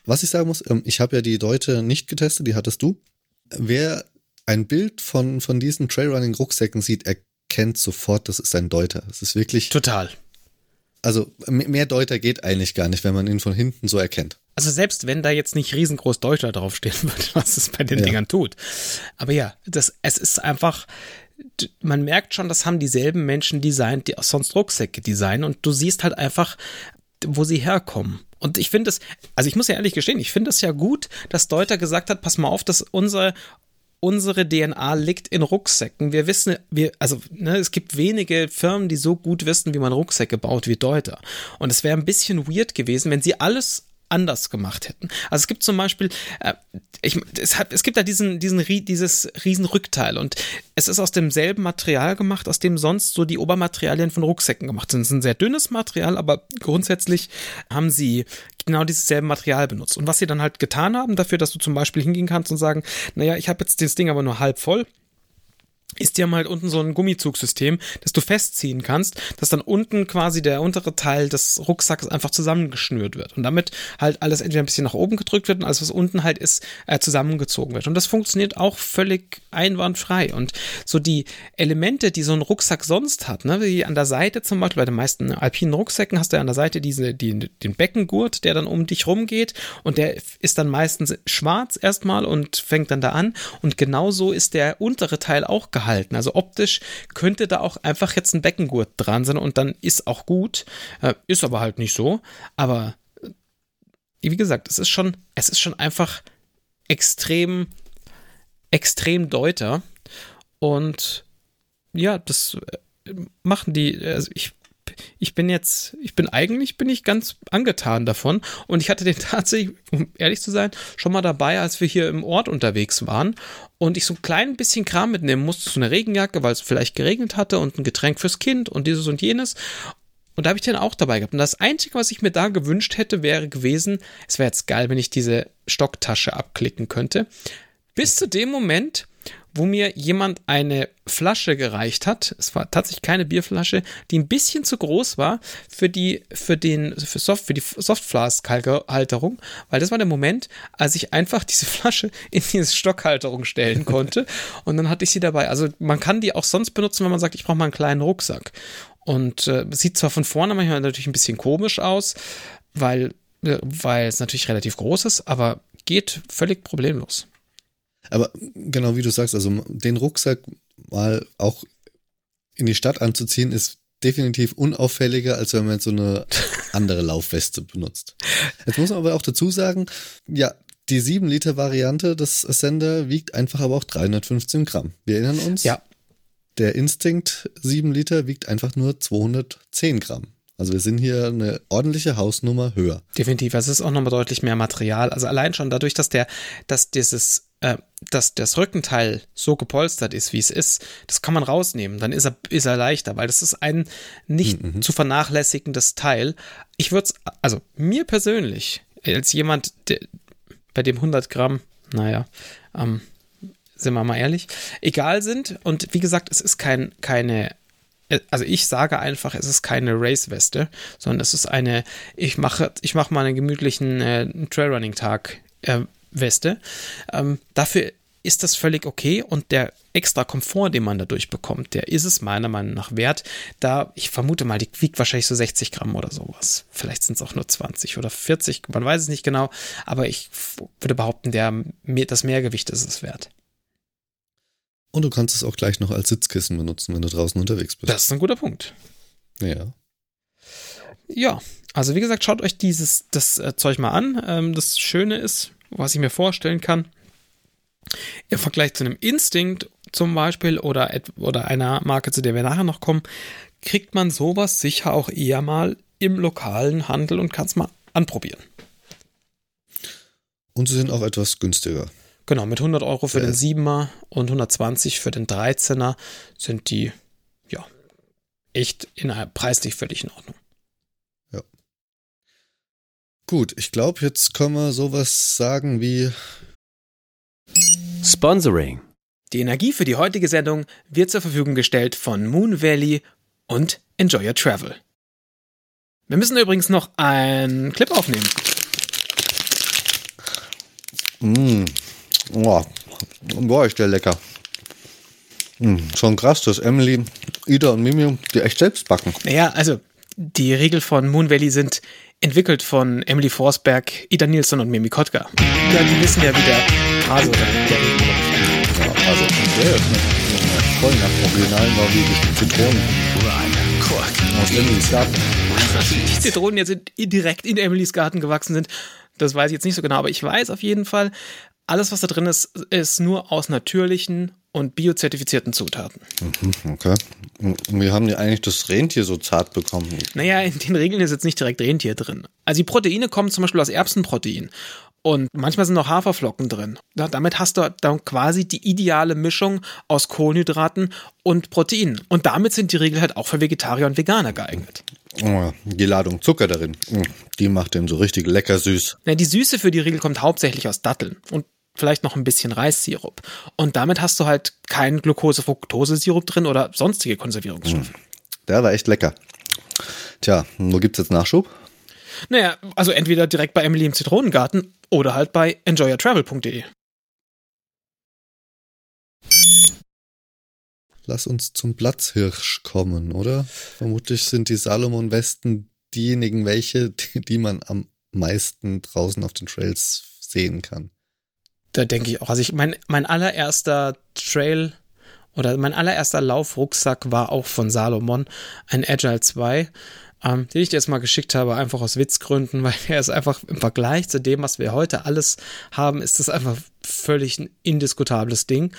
Was ich sagen muss, ähm, ich habe ja die Deute nicht getestet, die hattest du. Wer ein Bild von, von diesen Trailrunning-Rucksäcken sieht, erkennt sofort, das ist ein Deuter. Es ist wirklich. Total. Also mehr Deuter geht eigentlich gar nicht, wenn man ihn von hinten so erkennt. Also selbst wenn da jetzt nicht riesengroß Deuter draufstehen [laughs] würde, was es bei den ja. Dingern tut. Aber ja, das, es ist einfach, man merkt schon, das haben dieselben Menschen designt, die auch sonst Rucksäcke designen und du siehst halt einfach, wo sie herkommen. Und ich finde es, also ich muss ja ehrlich gestehen, ich finde es ja gut, dass Deuter gesagt hat, pass mal auf, dass unser, unsere DNA liegt in Rucksäcken. Wir wissen, wir, also ne, es gibt wenige Firmen, die so gut wissen, wie man Rucksäcke baut wie Deuter. Und es wäre ein bisschen weird gewesen, wenn sie alles anders gemacht hätten. Also es gibt zum Beispiel, äh, ich, es, hat, es gibt da diesen, diesen, dieses Riesenrückteil und es ist aus demselben Material gemacht, aus dem sonst so die Obermaterialien von Rucksäcken gemacht sind. Es ist ein sehr dünnes Material, aber grundsätzlich haben sie genau dieses selbe Material benutzt. Und was sie dann halt getan haben, dafür, dass du zum Beispiel hingehen kannst und sagen, naja, ich habe jetzt das Ding aber nur halb voll, ist die haben halt unten so ein Gummizugsystem, das du festziehen kannst, dass dann unten quasi der untere Teil des Rucksacks einfach zusammengeschnürt wird und damit halt alles entweder ein bisschen nach oben gedrückt wird und alles, was unten halt ist, äh, zusammengezogen wird. Und das funktioniert auch völlig einwandfrei. Und so die Elemente, die so ein Rucksack sonst hat, ne, wie an der Seite zum Beispiel, bei den meisten alpinen Rucksäcken hast du ja an der Seite diese, die, den Beckengurt, der dann um dich rumgeht und der ist dann meistens schwarz erstmal und fängt dann da an. Und genauso ist der untere Teil auch gehalten gehalten. Also optisch könnte da auch einfach jetzt ein Beckengurt dran sein und dann ist auch gut. Äh, ist aber halt nicht so. Aber äh, wie gesagt, es ist schon, es ist schon einfach extrem, extrem deuter. Und ja, das äh, machen die, also ich ich bin jetzt, ich bin eigentlich, bin ich ganz angetan davon. Und ich hatte den [laughs] tatsächlich, um ehrlich zu sein, schon mal dabei, als wir hier im Ort unterwegs waren. Und ich so ein klein bisschen Kram mitnehmen musste, so eine Regenjacke, weil es vielleicht geregnet hatte und ein Getränk fürs Kind und dieses und jenes. Und da habe ich den auch dabei gehabt. Und das Einzige, was ich mir da gewünscht hätte, wäre gewesen, es wäre jetzt geil, wenn ich diese Stocktasche abklicken könnte. Bis zu dem Moment, wo mir jemand eine Flasche gereicht hat. Es war tatsächlich keine Bierflasche, die ein bisschen zu groß war für die, für den, für Soft, für die Softflask-Halterung, weil das war der Moment, als ich einfach diese [laughs] Flasche in diese Stockhalterung stellen konnte [laughs] und dann hatte ich sie dabei. Also man kann die auch sonst benutzen, wenn man sagt, ich brauche mal einen kleinen Rucksack. Und äh, sieht zwar von vorne manchmal natürlich ein bisschen komisch aus, weil, äh, weil es natürlich relativ groß ist, aber geht völlig problemlos. Aber genau wie du sagst, also den Rucksack mal auch in die Stadt anzuziehen, ist definitiv unauffälliger, als wenn man so eine [laughs] andere Laufweste benutzt. Jetzt muss man aber auch dazu sagen, ja, die 7 Liter Variante des Ascender wiegt einfach aber auch 315 Gramm. Wir erinnern uns. Ja. Der Instinct 7 Liter wiegt einfach nur 210 Gramm. Also wir sind hier eine ordentliche Hausnummer höher. Definitiv. Es ist auch nochmal deutlich mehr Material. Also allein schon dadurch, dass der, dass dieses äh, dass das Rückenteil so gepolstert ist, wie es ist, das kann man rausnehmen. Dann ist er, ist er leichter, weil das ist ein nicht mhm. zu vernachlässigendes Teil. Ich würde es, also mir persönlich, als jemand, der, bei dem 100 Gramm, naja, ähm, sind wir mal ehrlich, egal sind. Und wie gesagt, es ist kein, keine also ich sage einfach, es ist keine Race-Weste, sondern es ist eine, ich mache, ich mache mal einen gemütlichen äh, Trailrunning-Tag äh, Weste. Ähm, dafür ist das völlig okay und der extra Komfort, den man dadurch bekommt, der ist es meiner Meinung nach wert. Da, ich vermute mal, die wiegt wahrscheinlich so 60 Gramm oder sowas. Vielleicht sind es auch nur 20 oder 40, man weiß es nicht genau, aber ich würde behaupten, der, das Mehrgewicht ist es wert. Und du kannst es auch gleich noch als Sitzkissen benutzen, wenn du draußen unterwegs bist. Das ist ein guter Punkt. Ja. Ja, also wie gesagt, schaut euch dieses das äh, Zeug mal an. Ähm, das Schöne ist, was ich mir vorstellen kann. Im Vergleich zu einem Instinct zum Beispiel oder, oder einer Marke, zu der wir nachher noch kommen, kriegt man sowas sicher auch eher mal im lokalen Handel und kann es mal anprobieren. Und sie sind auch etwas günstiger. Genau, mit 100 Euro für ja. den 7er und 120 für den 13er sind die, ja, echt in, preislich völlig in Ordnung. Gut, ich glaube, jetzt können wir sowas sagen wie Sponsoring. Die Energie für die heutige Sendung wird zur Verfügung gestellt von Moon Valley und Enjoy Your Travel. Wir müssen übrigens noch einen Clip aufnehmen. Mmh. Oh. Boah, ist der lecker. Mmh. Schon krass, dass Emily, Ida und Mimi die echt selbst backen. Naja, also die Riegel von Moon Valley sind entwickelt von Emily Forsberg, Ida Nilsson und Mimi Kotka. Ja, die wissen ja, wie der Hase oder der Riegel Ja, also der ist voll nach originalen norwegischen Zitronen. Aus Emilys Garten. Die Zitronen jetzt direkt in Emilys Garten gewachsen sind, das weiß ich jetzt nicht so genau, aber ich weiß auf jeden Fall, alles, was da drin ist, ist nur aus natürlichen und biozertifizierten Zutaten. Mhm, okay. Und wie haben die eigentlich das Rentier so zart bekommen? Naja, in den Regeln ist jetzt nicht direkt Rentier drin. Also die Proteine kommen zum Beispiel aus Erbsenprotein. Und manchmal sind noch Haferflocken drin. Damit hast du dann quasi die ideale Mischung aus Kohlenhydraten und Proteinen. Und damit sind die Regeln halt auch für Vegetarier und Veganer geeignet. Oh, die Ladung Zucker darin, mm, die macht den so richtig lecker süß. Ja, die Süße für die Riegel kommt hauptsächlich aus Datteln und vielleicht noch ein bisschen Reissirup. Und damit hast du halt keinen Glucose-Fructose-Sirup drin oder sonstige Konservierungsstoffe. Mm, der war echt lecker. Tja, wo gibt's jetzt Nachschub? Naja, also entweder direkt bei Emily im Zitronengarten oder halt bei enjoyyourtravel.de. Lass uns zum Platzhirsch kommen, oder? Vermutlich sind die Salomon-Westen diejenigen, welche, die, die man am meisten draußen auf den Trails sehen kann. Da denke ich auch. Also ich mein, mein allererster Trail oder mein allererster Laufrucksack war auch von Salomon, ein Agile 2 ähm, den ich dir jetzt mal geschickt habe, einfach aus Witzgründen, [laughs] weil er ist einfach im Vergleich zu dem, was wir heute alles haben, ist das einfach völlig ein indiskutables Ding.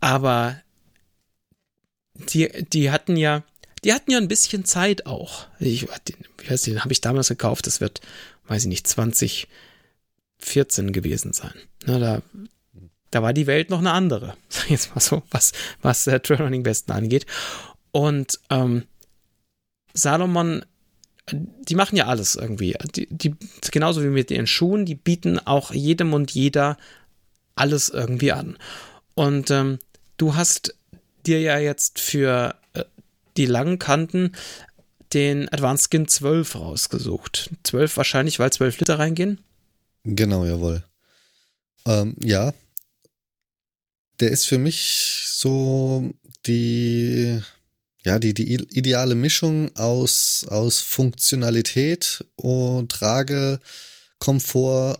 Aber die, die hatten ja, die hatten ja ein bisschen Zeit auch. Ich, den, den habe ich damals gekauft, das wird, weiß ich nicht, 2014 gewesen sein. Na, da, da war die Welt noch eine andere, [laughs] sag ich jetzt mal so, was, was äh, Trailrunning Westen angeht. Und ähm, Salomon, die machen ja alles irgendwie. Die, die, genauso wie mit ihren Schuhen, die bieten auch jedem und jeder alles irgendwie an. Und ähm, du hast dir ja jetzt für äh, die langen Kanten den Advanced Skin 12 rausgesucht. 12 wahrscheinlich, weil 12 Liter reingehen? Genau, jawohl. Ähm, ja. Der ist für mich so die ja, die, die ideale Mischung aus, aus Funktionalität und Trage, Komfort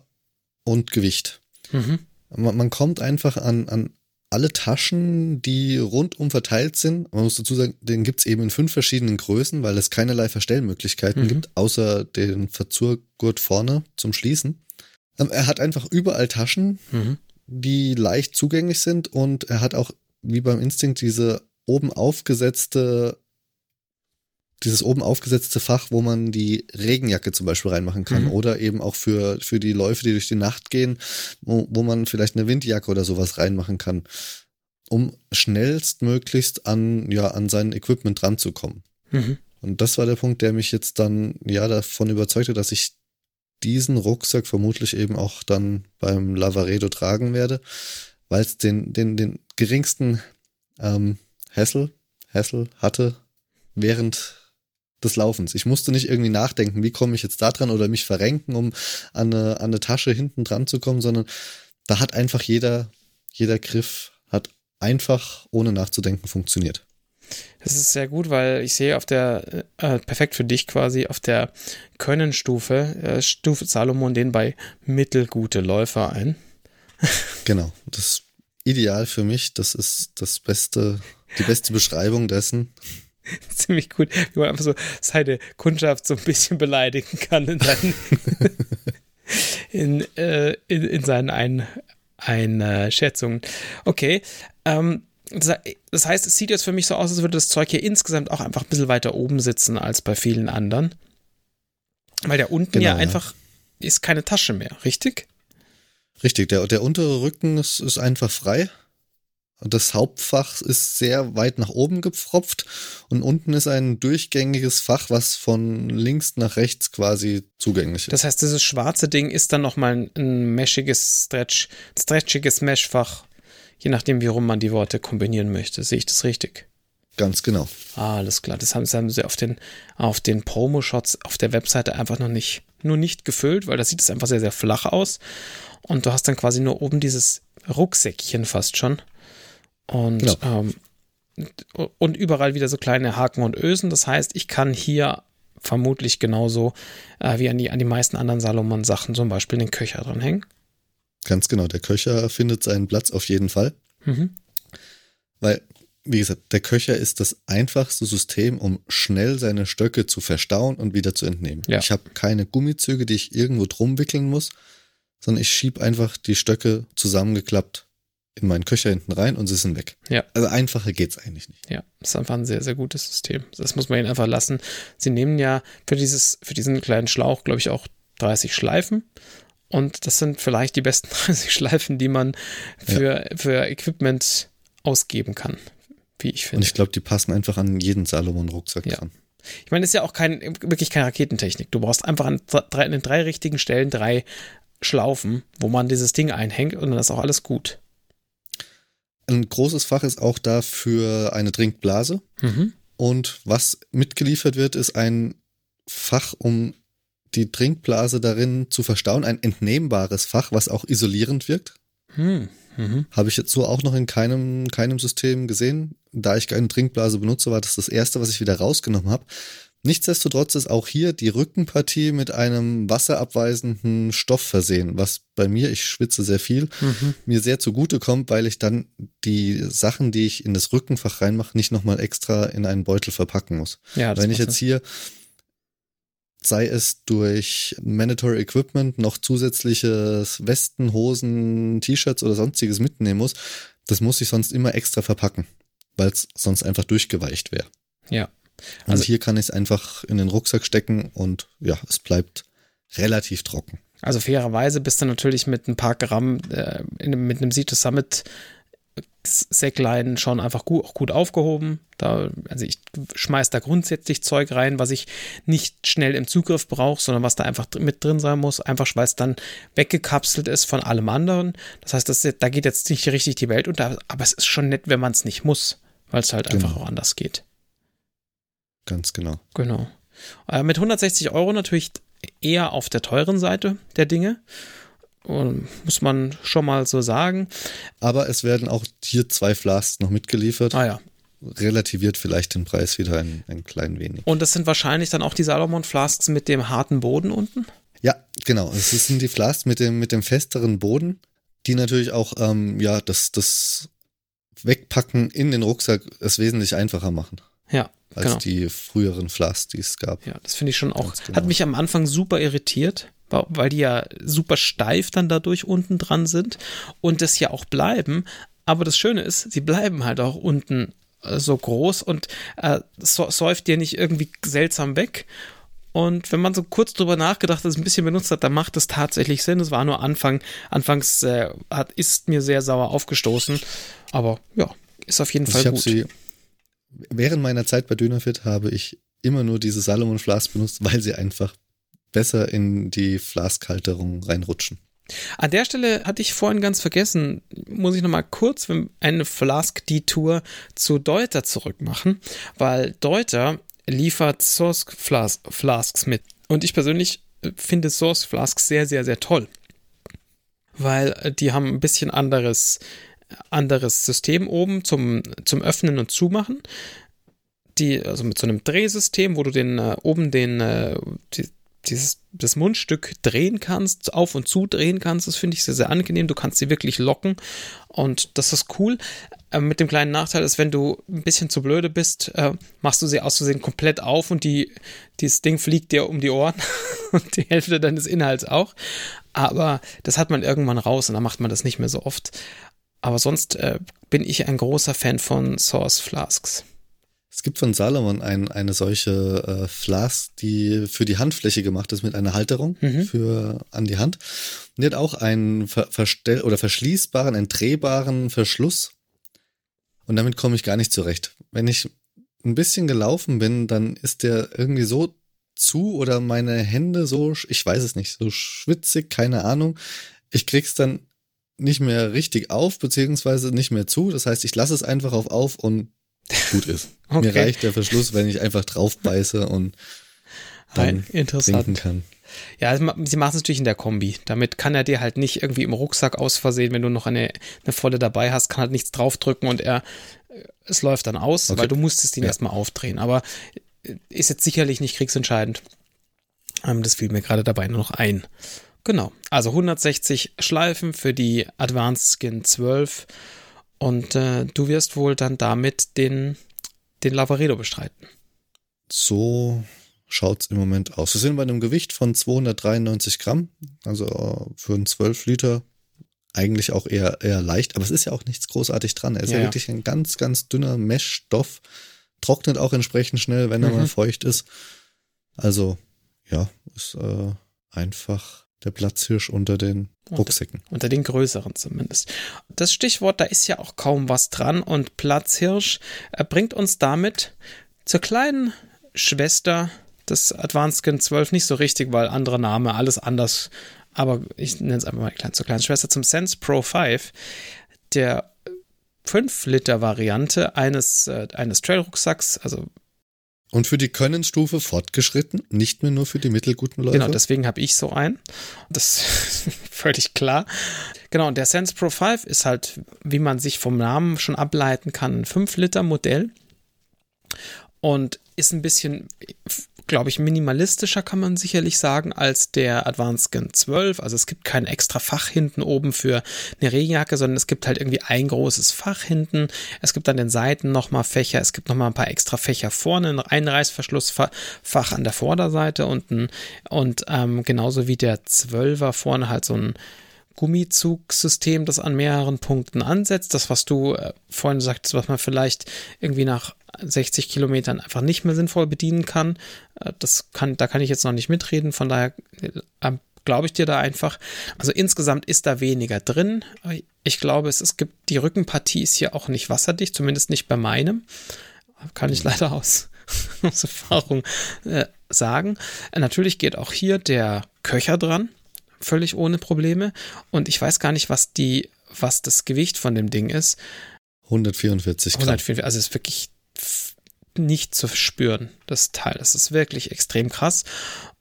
und Gewicht. Mhm. Man, man, kommt einfach an, an alle Taschen, die rundum verteilt sind. Man muss dazu sagen, den gibt's eben in fünf verschiedenen Größen, weil es keinerlei Verstellmöglichkeiten mhm. gibt, außer den Verzurgurt vorne zum Schließen. Ähm, er hat einfach überall Taschen, mhm. die leicht zugänglich sind und er hat auch wie beim Instinct diese oben aufgesetzte, dieses oben aufgesetzte Fach, wo man die Regenjacke zum Beispiel reinmachen kann mhm. oder eben auch für, für die Läufe, die durch die Nacht gehen, wo, wo man vielleicht eine Windjacke oder sowas reinmachen kann, um schnellstmöglichst an, ja, an sein Equipment dran zu kommen. Mhm. Und das war der Punkt, der mich jetzt dann, ja, davon überzeugte, dass ich diesen Rucksack vermutlich eben auch dann beim Lavaredo tragen werde, weil es den, den, den geringsten ähm, Hessel, Hessel hatte während des Laufens. Ich musste nicht irgendwie nachdenken, wie komme ich jetzt da dran oder mich verrenken, um an eine, an eine Tasche hinten dran zu kommen, sondern da hat einfach jeder, jeder Griff hat einfach ohne nachzudenken funktioniert. Das ist sehr gut, weil ich sehe auf der, äh, perfekt für dich quasi, auf der Können-Stufe, äh, stuft Salomon den bei mittelgute Läufer ein. [laughs] genau, das ist ideal für mich. Das ist das beste die beste Beschreibung dessen. [laughs] Ziemlich gut, wie man einfach so seine Kundschaft so ein bisschen beleidigen kann in seinen, [laughs] in, äh, in, in, seinen Ein, Einschätzungen. Okay, ähm, das heißt, es sieht jetzt für mich so aus, als würde das Zeug hier insgesamt auch einfach ein bisschen weiter oben sitzen als bei vielen anderen. Weil der unten genau, ja einfach ja. ist keine Tasche mehr, richtig? Richtig, der, der untere Rücken ist, ist einfach frei. Das Hauptfach ist sehr weit nach oben gepfropft und unten ist ein durchgängiges Fach, was von links nach rechts quasi zugänglich ist. Das heißt, dieses schwarze Ding ist dann nochmal ein meschiges Stretch, stretchiges Meshfach, je nachdem, wie rum man die Worte kombinieren möchte. Sehe ich das richtig? Ganz genau. Ah, alles klar. Das haben, das haben sie auf den, auf den Promo-Shots auf der Webseite einfach noch nicht, nur nicht gefüllt, weil da sieht es einfach sehr, sehr flach aus. Und du hast dann quasi nur oben dieses Rucksäckchen fast schon. Und, genau. ähm, und überall wieder so kleine Haken und Ösen. Das heißt, ich kann hier vermutlich genauso äh, wie an die, an die meisten anderen Salomon-Sachen zum Beispiel den Köcher dranhängen. Ganz genau, der Köcher findet seinen Platz auf jeden Fall. Mhm. Weil, wie gesagt, der Köcher ist das einfachste System, um schnell seine Stöcke zu verstauen und wieder zu entnehmen. Ja. Ich habe keine Gummizüge, die ich irgendwo drum wickeln muss, sondern ich schiebe einfach die Stöcke zusammengeklappt in meinen Köcher hinten rein und sie sind weg. Ja. Also einfacher geht es eigentlich nicht. Ja, das ist einfach ein sehr, sehr gutes System. Das muss man ihnen einfach lassen. Sie nehmen ja für dieses, für diesen kleinen Schlauch, glaube ich, auch 30 Schleifen. Und das sind vielleicht die besten [laughs] 30 Schleifen, die man für, ja. für Equipment ausgeben kann, wie ich finde. Und ich glaube, die passen einfach an jeden Salomon-Rucksack ja. dran. Ich meine, es ist ja auch kein, wirklich keine Raketentechnik. Du brauchst einfach an drei, an den drei richtigen Stellen drei Schlaufen, wo man dieses Ding einhängt und dann ist auch alles gut. Ein großes Fach ist auch da für eine Trinkblase. Mhm. Und was mitgeliefert wird, ist ein Fach, um die Trinkblase darin zu verstauen. Ein entnehmbares Fach, was auch isolierend wirkt. Mhm. Mhm. Habe ich jetzt so auch noch in keinem, keinem System gesehen. Da ich keine Trinkblase benutze, war das das erste, was ich wieder rausgenommen habe. Nichtsdestotrotz ist auch hier die Rückenpartie mit einem wasserabweisenden Stoff versehen, was bei mir, ich schwitze sehr viel, mhm. mir sehr zugute kommt, weil ich dann die Sachen, die ich in das Rückenfach reinmache, nicht nochmal extra in einen Beutel verpacken muss. Ja, Wenn ich jetzt hier, sei es durch Mandatory Equipment noch zusätzliches Westen, Hosen, T-Shirts oder sonstiges mitnehmen muss, das muss ich sonst immer extra verpacken, weil es sonst einfach durchgeweicht wäre. Ja. Also und hier kann ich es einfach in den Rucksack stecken und ja, es bleibt relativ trocken. Also fairerweise bist du natürlich mit ein paar Gramm äh, in, mit einem Seed Summit Säcklein schon einfach gut, auch gut aufgehoben. Da, also ich schmeiß da grundsätzlich Zeug rein, was ich nicht schnell im Zugriff brauche, sondern was da einfach mit drin sein muss, einfach weil es dann weggekapselt ist von allem anderen. Das heißt, das, da geht jetzt nicht richtig die Welt unter, aber es ist schon nett, wenn man es nicht muss, weil es halt genau. einfach auch anders geht. Ganz genau. Genau. Äh, mit 160 Euro natürlich eher auf der teuren Seite der Dinge. Muss man schon mal so sagen. Aber es werden auch hier zwei Flasks noch mitgeliefert. Ah ja. Relativiert vielleicht den Preis wieder ein, ein klein wenig. Und das sind wahrscheinlich dann auch die Salomon Flasks mit dem harten Boden unten? Ja, genau. Es sind die Flasks mit dem, mit dem festeren Boden, die natürlich auch ähm, ja, das, das Wegpacken in den Rucksack es wesentlich einfacher machen. Ja als genau. die früheren Flasks, die es gab. Ja, das finde ich schon auch. Genau. Hat mich am Anfang super irritiert, weil die ja super steif dann dadurch unten dran sind und das ja auch bleiben. Aber das Schöne ist, sie bleiben halt auch unten äh, so groß und äh, so, säuft dir nicht irgendwie seltsam weg. Und wenn man so kurz drüber nachgedacht hat, ein bisschen benutzt hat, dann macht es tatsächlich Sinn. Es war nur Anfang, anfangs äh, hat, ist mir sehr sauer aufgestoßen. Aber ja, ist auf jeden also Fall gut. Sie während meiner Zeit bei Dönerfit habe ich immer nur diese Salomon Flask benutzt, weil sie einfach besser in die Flaskhalterung reinrutschen. An der Stelle hatte ich vorhin ganz vergessen, muss ich nochmal kurz eine Flask-Detour zu Deuter zurückmachen, weil Deuter liefert Source Flasks mit. Und ich persönlich finde Source Flasks sehr, sehr, sehr toll. Weil die haben ein bisschen anderes anderes System oben zum, zum Öffnen und Zumachen. Die, also mit so einem Drehsystem, wo du den äh, oben den, äh, die, dieses, das Mundstück drehen kannst, auf und zu drehen kannst. Das finde ich sehr, sehr angenehm. Du kannst sie wirklich locken und das ist cool. Äh, mit dem kleinen Nachteil ist, wenn du ein bisschen zu blöde bist, äh, machst du sie aus Versehen komplett auf und die, dieses Ding fliegt dir um die Ohren [laughs] und die Hälfte deines Inhalts auch. Aber das hat man irgendwann raus und dann macht man das nicht mehr so oft. Aber sonst äh, bin ich ein großer Fan von Source Flasks. Es gibt von Salomon ein, eine solche äh, Flask, die für die Handfläche gemacht ist mit einer Halterung mhm. für an die Hand. Und die hat auch einen ver verstell oder verschließbaren, einen drehbaren Verschluss. Und damit komme ich gar nicht zurecht. Wenn ich ein bisschen gelaufen bin, dann ist der irgendwie so zu oder meine Hände so, ich weiß es nicht, so schwitzig, keine Ahnung. Ich krieg's dann nicht mehr richtig auf, beziehungsweise nicht mehr zu. Das heißt, ich lasse es einfach auf auf und gut ist. [laughs] Okay. Mir reicht der Verschluss, wenn ich einfach drauf beiße und dann Nein, trinken kann. Ja, sie machen es natürlich in der Kombi. Damit kann er dir halt nicht irgendwie im Rucksack aus Versehen, wenn du noch eine, eine volle dabei hast, kann halt nichts draufdrücken und er, es läuft dann aus, okay. weil du musstest ihn ja. erstmal aufdrehen. Aber ist jetzt sicherlich nicht kriegsentscheidend. Ähm, das fiel mir gerade dabei nur noch ein. Genau, also 160 Schleifen für die Advanced Skin 12 und äh, du wirst wohl dann damit den, den Lavaredo bestreiten. So schaut es im Moment aus. Wir sind bei einem Gewicht von 293 Gramm, also äh, für einen 12 Liter eigentlich auch eher, eher leicht, aber es ist ja auch nichts großartig dran. Er ist ja, ja wirklich ein ganz, ganz dünner Meshstoff, trocknet auch entsprechend schnell, wenn er mhm. mal feucht ist. Also, ja, ist äh, einfach der Platzhirsch unter den Rucksäcken. Unter, unter, den größeren zumindest. Das Stichwort, da ist ja auch kaum was dran und Platzhirsch äh, bringt uns damit zur kleinen Schwester des Advanced Skin 12 nicht so richtig, weil anderer Name, alles anders. Aber ich nenne es einfach mal klein, zur kleinen Schwester zum Sense Pro 5, der 5-Liter-Variante eines, äh, eines Trail-Rucksacks, also und für die Könnensstufe fortgeschritten, nicht mehr nur für die mittelguten Leute. Genau, deswegen habe ich so einen. Das ist [laughs] völlig klar. Genau, und der Sense Pro 5 ist halt, wie man sich vom Namen schon ableiten kann, ein 5-Liter-Modell. Und ist ein bisschen glaube ich, minimalistischer kann man sicherlich sagen als der Advanced Skin 12. Also es gibt kein extra Fach hinten oben für eine Regenjacke, sondern es gibt halt irgendwie ein großes Fach hinten. Es gibt an den Seiten nochmal Fächer. Es gibt nochmal ein paar extra Fächer vorne, ein Einreißverschlussfach an der Vorderseite und, ein, und ähm, genauso wie der 12er vorne halt so ein Gummizugsystem, das an mehreren Punkten ansetzt. Das, was du äh, vorhin sagtest, was man vielleicht irgendwie nach 60 Kilometern einfach nicht mehr sinnvoll bedienen kann. Äh, das kann, da kann ich jetzt noch nicht mitreden, von daher äh, glaube ich dir da einfach. Also insgesamt ist da weniger drin. Ich glaube, es, es gibt, die Rückenpartie ist hier auch nicht wasserdicht, zumindest nicht bei meinem. Kann ich leider aus, [laughs] aus Erfahrung äh, sagen. Natürlich geht auch hier der Köcher dran, völlig ohne Probleme. Und ich weiß gar nicht, was die, was das Gewicht von dem Ding ist. 144 Gramm. 144, also es ist wirklich nicht zu spüren, das Teil. Das ist wirklich extrem krass.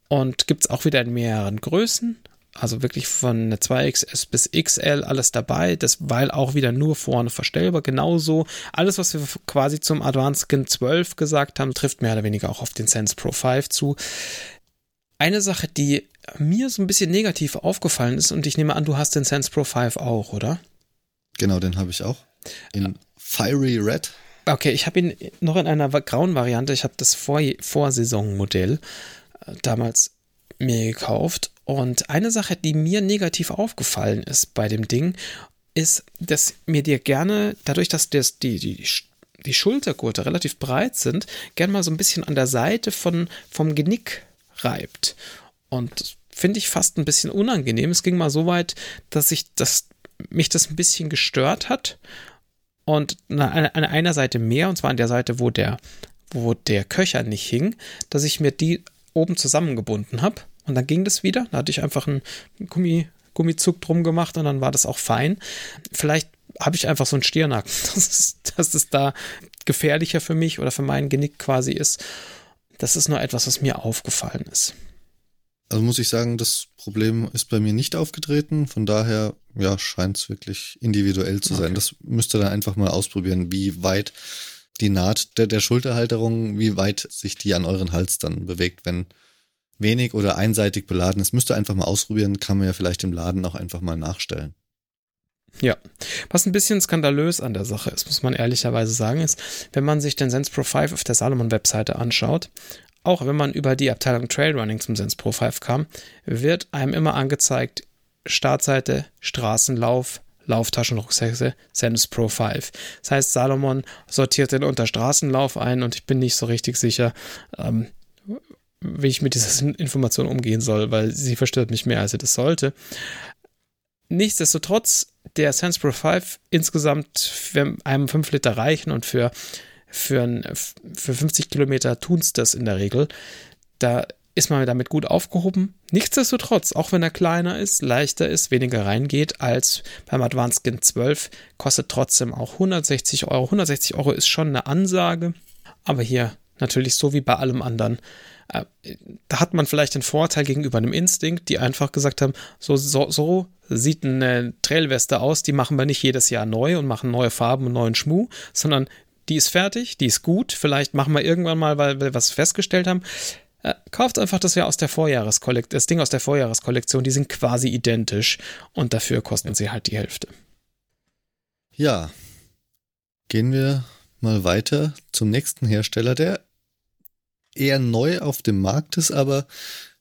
Und gibt es auch wieder in mehreren Größen. Also wirklich von 2XS bis XL alles dabei. Das, weil auch wieder nur vorne verstellbar. Genauso alles, was wir quasi zum Advanced Skin 12 gesagt haben, trifft mehr oder weniger auch auf den Sense Pro 5 zu. Eine Sache, die mir so ein bisschen negativ aufgefallen ist, und ich nehme an, du hast den Sense Pro 5 auch, oder? Genau, den habe ich auch. In Fiery Red. Okay, ich habe ihn noch in einer grauen Variante. Ich habe das Vor Vorsaisonmodell äh, damals mir gekauft. Und eine Sache, die mir negativ aufgefallen ist bei dem Ding, ist, dass mir dir gerne, dadurch, dass das, die, die, die Schultergurte relativ breit sind, gerne mal so ein bisschen an der Seite von, vom Genick reibt. Und finde ich fast ein bisschen unangenehm. Es ging mal so weit, dass ich das, mich das ein bisschen gestört hat und an, einer Seite mehr, und zwar an der Seite, wo der, wo der Köcher nicht hing, dass ich mir die oben zusammengebunden habe. Und dann ging das wieder. Da hatte ich einfach einen Gummi, Gummizug drum gemacht und dann war das auch fein. Vielleicht habe ich einfach so einen Stirnacken, [laughs] dass dass es da gefährlicher für mich oder für meinen Genick quasi ist. Das ist nur etwas, was mir aufgefallen ist. Also muss ich sagen, das Problem ist bei mir nicht aufgetreten. Von daher, ja, scheint es wirklich individuell zu sein. Okay. Das müsst ihr dann einfach mal ausprobieren, wie weit die Naht der, der Schulterhalterung, wie weit sich die an euren Hals dann bewegt, wenn wenig oder einseitig beladen ist. Müsst ihr einfach mal ausprobieren, kann man ja vielleicht im Laden auch einfach mal nachstellen. Ja, was ein bisschen skandalös an der Sache ist, muss man ehrlicherweise sagen, ist, wenn man sich den Sense Pro 5 auf der Salomon-Webseite anschaut, auch wenn man über die Abteilung Trailrunning zum Sense Pro 5 kam, wird einem immer angezeigt, Startseite, Straßenlauf, Lauftaschenrucksäcke, Sense Pro 5. Das heißt, Salomon sortiert den unter Straßenlauf ein und ich bin nicht so richtig sicher, ähm, wie ich mit dieser [laughs] Information umgehen soll, weil sie verstört mich mehr, als sie das sollte. Nichtsdestotrotz, der Sense Pro 5 insgesamt einem 5 Liter reichen und für für, ein, für 50 Kilometer tun es das in der Regel. Da ist man damit gut aufgehoben. Nichtsdestotrotz, auch wenn er kleiner ist, leichter ist, weniger reingeht als beim Advanced Skin 12, kostet trotzdem auch 160 Euro. 160 Euro ist schon eine Ansage, aber hier natürlich so wie bei allem anderen. Äh, da hat man vielleicht den Vorteil gegenüber einem Instinct, die einfach gesagt haben, so, so, so sieht eine Trailweste aus, die machen wir nicht jedes Jahr neu und machen neue Farben und neuen Schmuh, sondern die ist fertig, die ist gut, vielleicht machen wir irgendwann mal, weil wir was festgestellt haben. Äh, kauft einfach das ja aus der Vorjahreskollektion, das Ding aus der Vorjahreskollektion, die sind quasi identisch und dafür kosten sie halt die Hälfte. Ja, gehen wir mal weiter zum nächsten Hersteller, der eher neu auf dem Markt ist, aber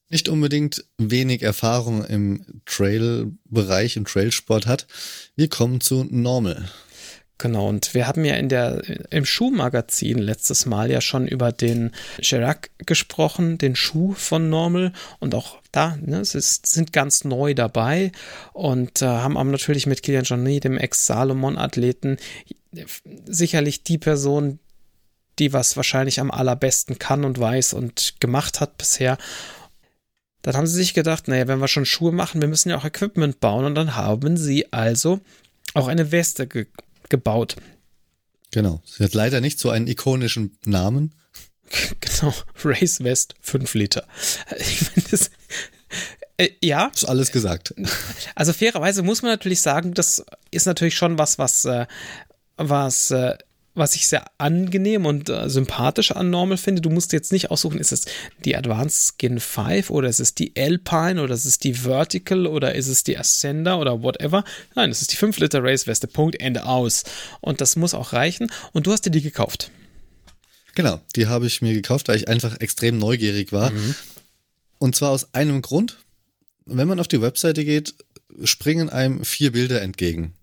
nicht unbedingt wenig Erfahrung im Trail-Bereich, im Trailsport hat. Wir kommen zu Normal. Genau, und wir haben ja in der, im Schuhmagazin letztes Mal ja schon über den Chirac gesprochen, den Schuh von Normal. Und auch da, ne, es ist, sind ganz neu dabei. Und äh, haben aber natürlich mit Kilian Johnny, dem Ex-Salomon-Athleten, sicherlich die Person, die was wahrscheinlich am allerbesten kann und weiß und gemacht hat bisher. Dann haben sie sich gedacht, naja, wenn wir schon Schuhe machen, wir müssen ja auch Equipment bauen. Und dann haben sie also auch eine Weste ge gebaut. Genau. Sie hat leider nicht so einen ikonischen Namen. [laughs] Genau. Race West 5 Liter. Ich meine, das. Äh, ja. Ist alles gesagt. Also fairerweise muss man natürlich sagen, das ist natürlich schon was, was, äh, was äh, was ich sehr angenehm und äh, sympathisch an Normal finde. Du musst jetzt nicht aussuchen, ist es die Advanced Skin 5 oder ist es die Alpine oder ist es die Vertical oder ist es die Ascender oder whatever. Nein, es ist die 5 Liter Race Weste. Punkt, Ende aus. Und das muss auch reichen. Und du hast dir die gekauft. Genau, die habe ich mir gekauft, weil ich einfach extrem neugierig war. Mhm. Und zwar aus einem Grund. Wenn man auf die Webseite geht, springen einem vier Bilder entgegen.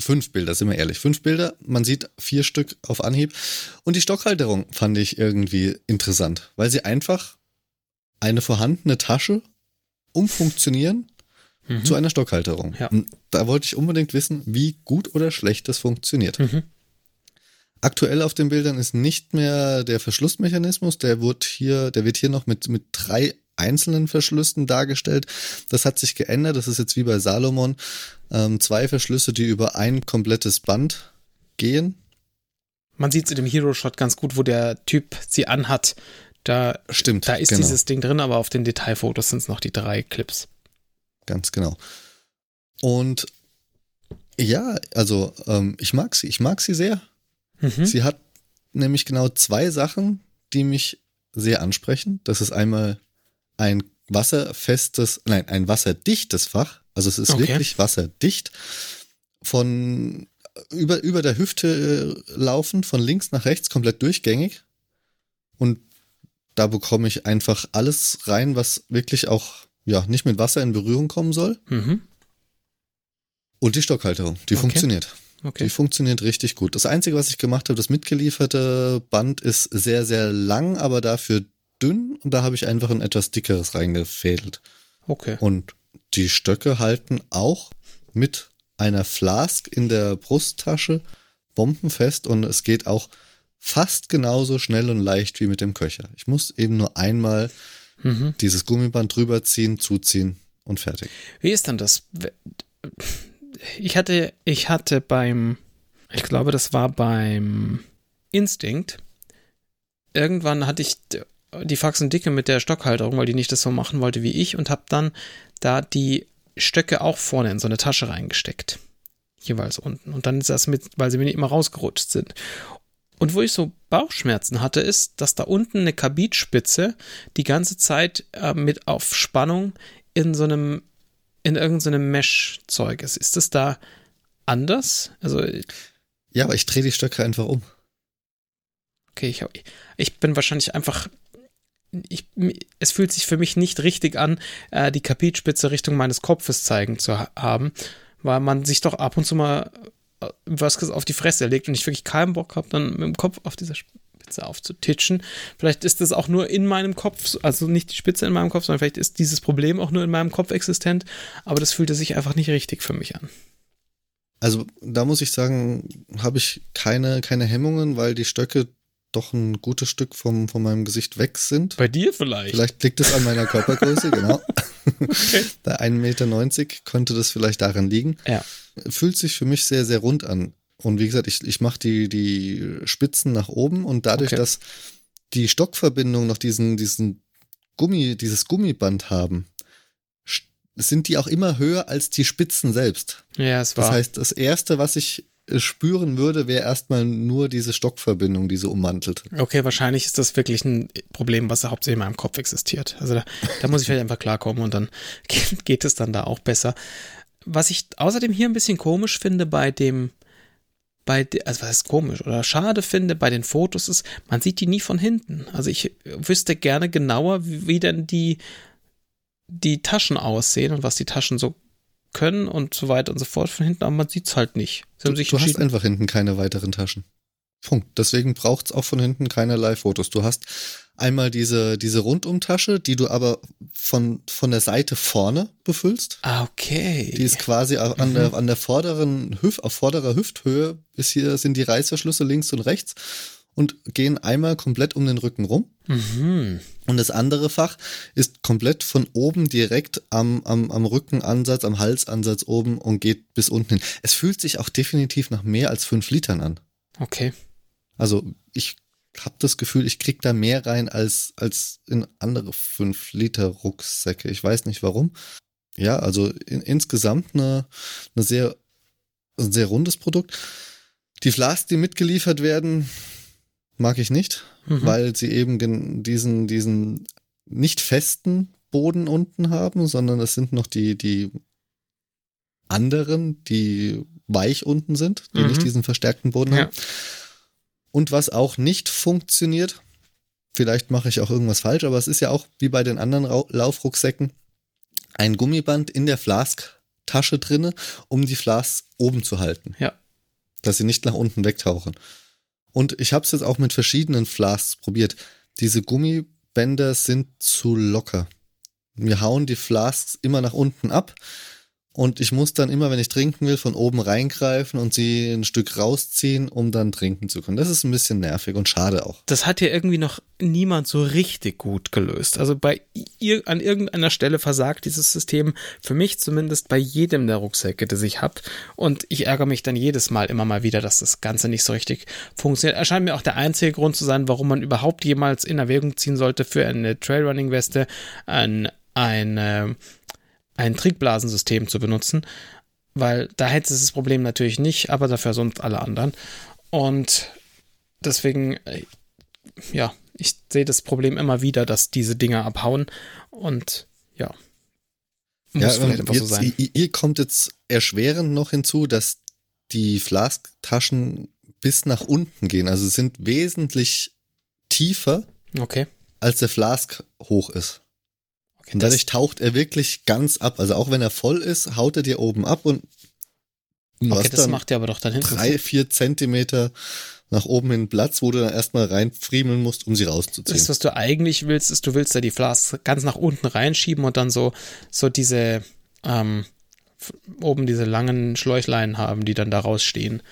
Fünf Bilder, sind wir ehrlich. Fünf Bilder, man sieht vier Stück auf Anhieb. Und die Stockhalterung fand ich irgendwie interessant, weil sie einfach eine vorhandene Tasche umfunktionieren mhm. zu einer Stockhalterung. Ja. Da wollte ich unbedingt wissen, wie gut oder schlecht das funktioniert. Mhm. Aktuell auf den Bildern ist nicht mehr der Verschlussmechanismus, der wird hier, der wird hier noch mit, mit drei einzelnen Verschlüssen dargestellt. Das hat sich geändert. Das ist jetzt wie bei Salomon. Ähm, zwei Verschlüsse, die über ein komplettes Band gehen. Man sieht es in dem Hero Shot ganz gut, wo der Typ sie anhat. Da, Stimmt, da ist genau. dieses Ding drin, aber auf den Detailfotos sind es noch die drei Clips. Ganz genau. Und ja, also ähm, ich mag sie, ich mag sie sehr. Mhm. Sie hat nämlich genau zwei Sachen, die mich sehr ansprechen. Das ist einmal ein wasserfestes, nein, ein wasserdichtes Fach. Also es ist okay. wirklich wasserdicht. Von über, über der Hüfte äh, laufen, von links nach rechts, komplett durchgängig. Und da bekomme ich einfach alles rein, was wirklich auch ja, nicht mit Wasser in Berührung kommen soll. Mhm. Und die Stockhalterung, die okay. funktioniert. Okay. Die funktioniert richtig gut. Das Einzige, was ich gemacht habe, das mitgelieferte Band ist sehr, sehr lang, aber dafür dünn und da habe ich einfach ein etwas dickeres reingefädelt. Okay. Und die Stöcke halten auch mit einer Flask in der Brusttasche bombenfest und es geht auch fast genauso schnell und leicht wie mit dem Köcher. Ich muss eben nur einmal mhm. dieses Gummiband drüber ziehen, zuziehen und fertig. Wie ist denn das? Ich hatte, ich hatte beim, ich glaube, das war beim Instinct. Irgendwann hatte ich die Faxen dicke mit der Stockhalterung, weil die nicht das so machen wollte wie ich und habe dann da die Stöcke auch vorne in so eine Tasche reingesteckt. Jeweils unten. Und dann ist das mit, weil sie mir nicht immer rausgerutscht sind. Und wo ich so Bauchschmerzen hatte, ist, dass da unten eine Kabitspitze die ganze Zeit äh, mit auf Spannung in so einem, in irgendeinem Mesh-Zeug ist. Ist das da anders? Also. Ja, aber ich drehe die Stöcke einfach um. Okay, ich, ich bin wahrscheinlich einfach ich, es fühlt sich für mich nicht richtig an, äh, die Kapitspitze Richtung meines Kopfes zeigen zu ha haben, weil man sich doch ab und zu mal äh, was auf die Fresse legt und ich wirklich keinen Bock habe, dann mit dem Kopf auf dieser Spitze aufzutitschen. Vielleicht ist das auch nur in meinem Kopf, also nicht die Spitze in meinem Kopf, sondern vielleicht ist dieses Problem auch nur in meinem Kopf existent, aber das fühlte sich einfach nicht richtig für mich an. Also da muss ich sagen, habe ich keine, keine Hemmungen, weil die Stöcke doch ein gutes Stück vom, von meinem Gesicht weg sind. Bei dir vielleicht? Vielleicht liegt es an meiner Körpergröße, genau. [laughs] Okay. [laughs] Bei 1,90 Meter könnte das vielleicht daran liegen. Ja. Fühlt sich für mich sehr, sehr rund an. Und wie gesagt, ich, ich mache die, die Spitzen nach oben und dadurch, okay. dass die Stockverbindung noch diesen, diesen Gummi, dieses Gummiband haben, sind die auch immer höher als die Spitzen selbst. Ja, es war. Das heißt, das erste, was ich spüren würde, wäre erstmal nur diese Stockverbindung, die sie ummantelt. Okay, wahrscheinlich ist das wirklich ein Problem, was hauptsächlich in meinem Kopf existiert. Also da, da muss ich vielleicht einfach klarkommen und dann [laughs] geht, geht es dann da auch besser. Was ich außerdem hier ein bisschen komisch finde bei dem, bei, also was ist komisch oder schade finde bei den Fotos ist, man sieht die nie von hinten. Also ich wüsste gerne genauer, wie, wie denn die, die Taschen aussehen und was die Taschen so können und so weiter und so fort von hinten, aber man sieht es halt nicht. du, du hast einfach hinten keine weiteren Taschen. Punkt. Deswegen braucht es auch von hinten keinerlei Fotos. Du hast einmal diese, diese Rundumtasche, die du aber von, von der Seite vorne befüllst. Ah, okay. Die ist quasi an, mhm. der, an der vorderen Hüft, auf vorderer Hüfthöhe ist hier, sind die Reißverschlüsse links und rechts und gehen einmal komplett um den Rücken rum. Mhm. Und das andere Fach ist komplett von oben direkt am, am, am Rückenansatz, am Halsansatz oben und geht bis unten hin. Es fühlt sich auch definitiv nach mehr als fünf Litern an. Okay. Also ich habe das Gefühl, ich krieg da mehr rein als, als in andere fünf Liter Rucksäcke. Ich weiß nicht warum. Ja, also in, insgesamt eine, eine sehr, ein sehr rundes Produkt. Die Flasks, die mitgeliefert werden, mag ich nicht, mhm. weil sie eben diesen, diesen nicht festen Boden unten haben, sondern es sind noch die, die anderen, die weich unten sind, die mhm. nicht diesen verstärkten Boden ja. haben. Und was auch nicht funktioniert, vielleicht mache ich auch irgendwas falsch, aber es ist ja auch wie bei den anderen Laufrucksäcken ein Gummiband in der Flask-Tasche drinne, um die Flasks oben zu halten. Ja. Dass sie nicht nach unten wegtauchen. Und ich habe es jetzt auch mit verschiedenen Flasks probiert. Diese Gummibänder sind zu locker. Wir hauen die Flasks immer nach unten ab. Und ich muss dann immer, wenn ich trinken will, von oben reingreifen und sie ein Stück rausziehen, um dann trinken zu können. Das ist ein bisschen nervig und schade auch. Das hat ja irgendwie noch niemand so richtig gut gelöst. Also bei ihr, an irgendeiner Stelle versagt dieses System für mich zumindest bei jedem der Rucksäcke, das ich habe. Und ich ärgere mich dann jedes Mal immer mal wieder, dass das Ganze nicht so richtig funktioniert. Erscheint mir auch der einzige Grund zu sein, warum man überhaupt jemals in Erwägung ziehen sollte, für eine Trailrunning-Weste ein, ein ein Trickblasensystem zu benutzen, weil da hätte es das Problem natürlich nicht, aber dafür sonst alle anderen. Und deswegen, äh, ja, ich sehe das Problem immer wieder, dass diese Dinger abhauen und ja. Muss ja, vielleicht einfach jetzt, so sein. Ihr kommt jetzt erschwerend noch hinzu, dass die Flask-Taschen bis nach unten gehen. Also sind wesentlich tiefer, okay. als der Flask hoch ist. Und dadurch taucht er wirklich ganz ab. Also auch wenn er voll ist, haut er dir oben ab und okay, das macht er aber doch dann hinten. Drei, vier Zentimeter nach oben hin Platz, wo du dann erstmal reinfriemeln musst, um sie rauszuziehen. Das, was du eigentlich willst, ist, du willst da die Flasks ganz nach unten reinschieben und dann so, so diese, ähm, oben diese langen Schläuchlein haben, die dann da rausstehen.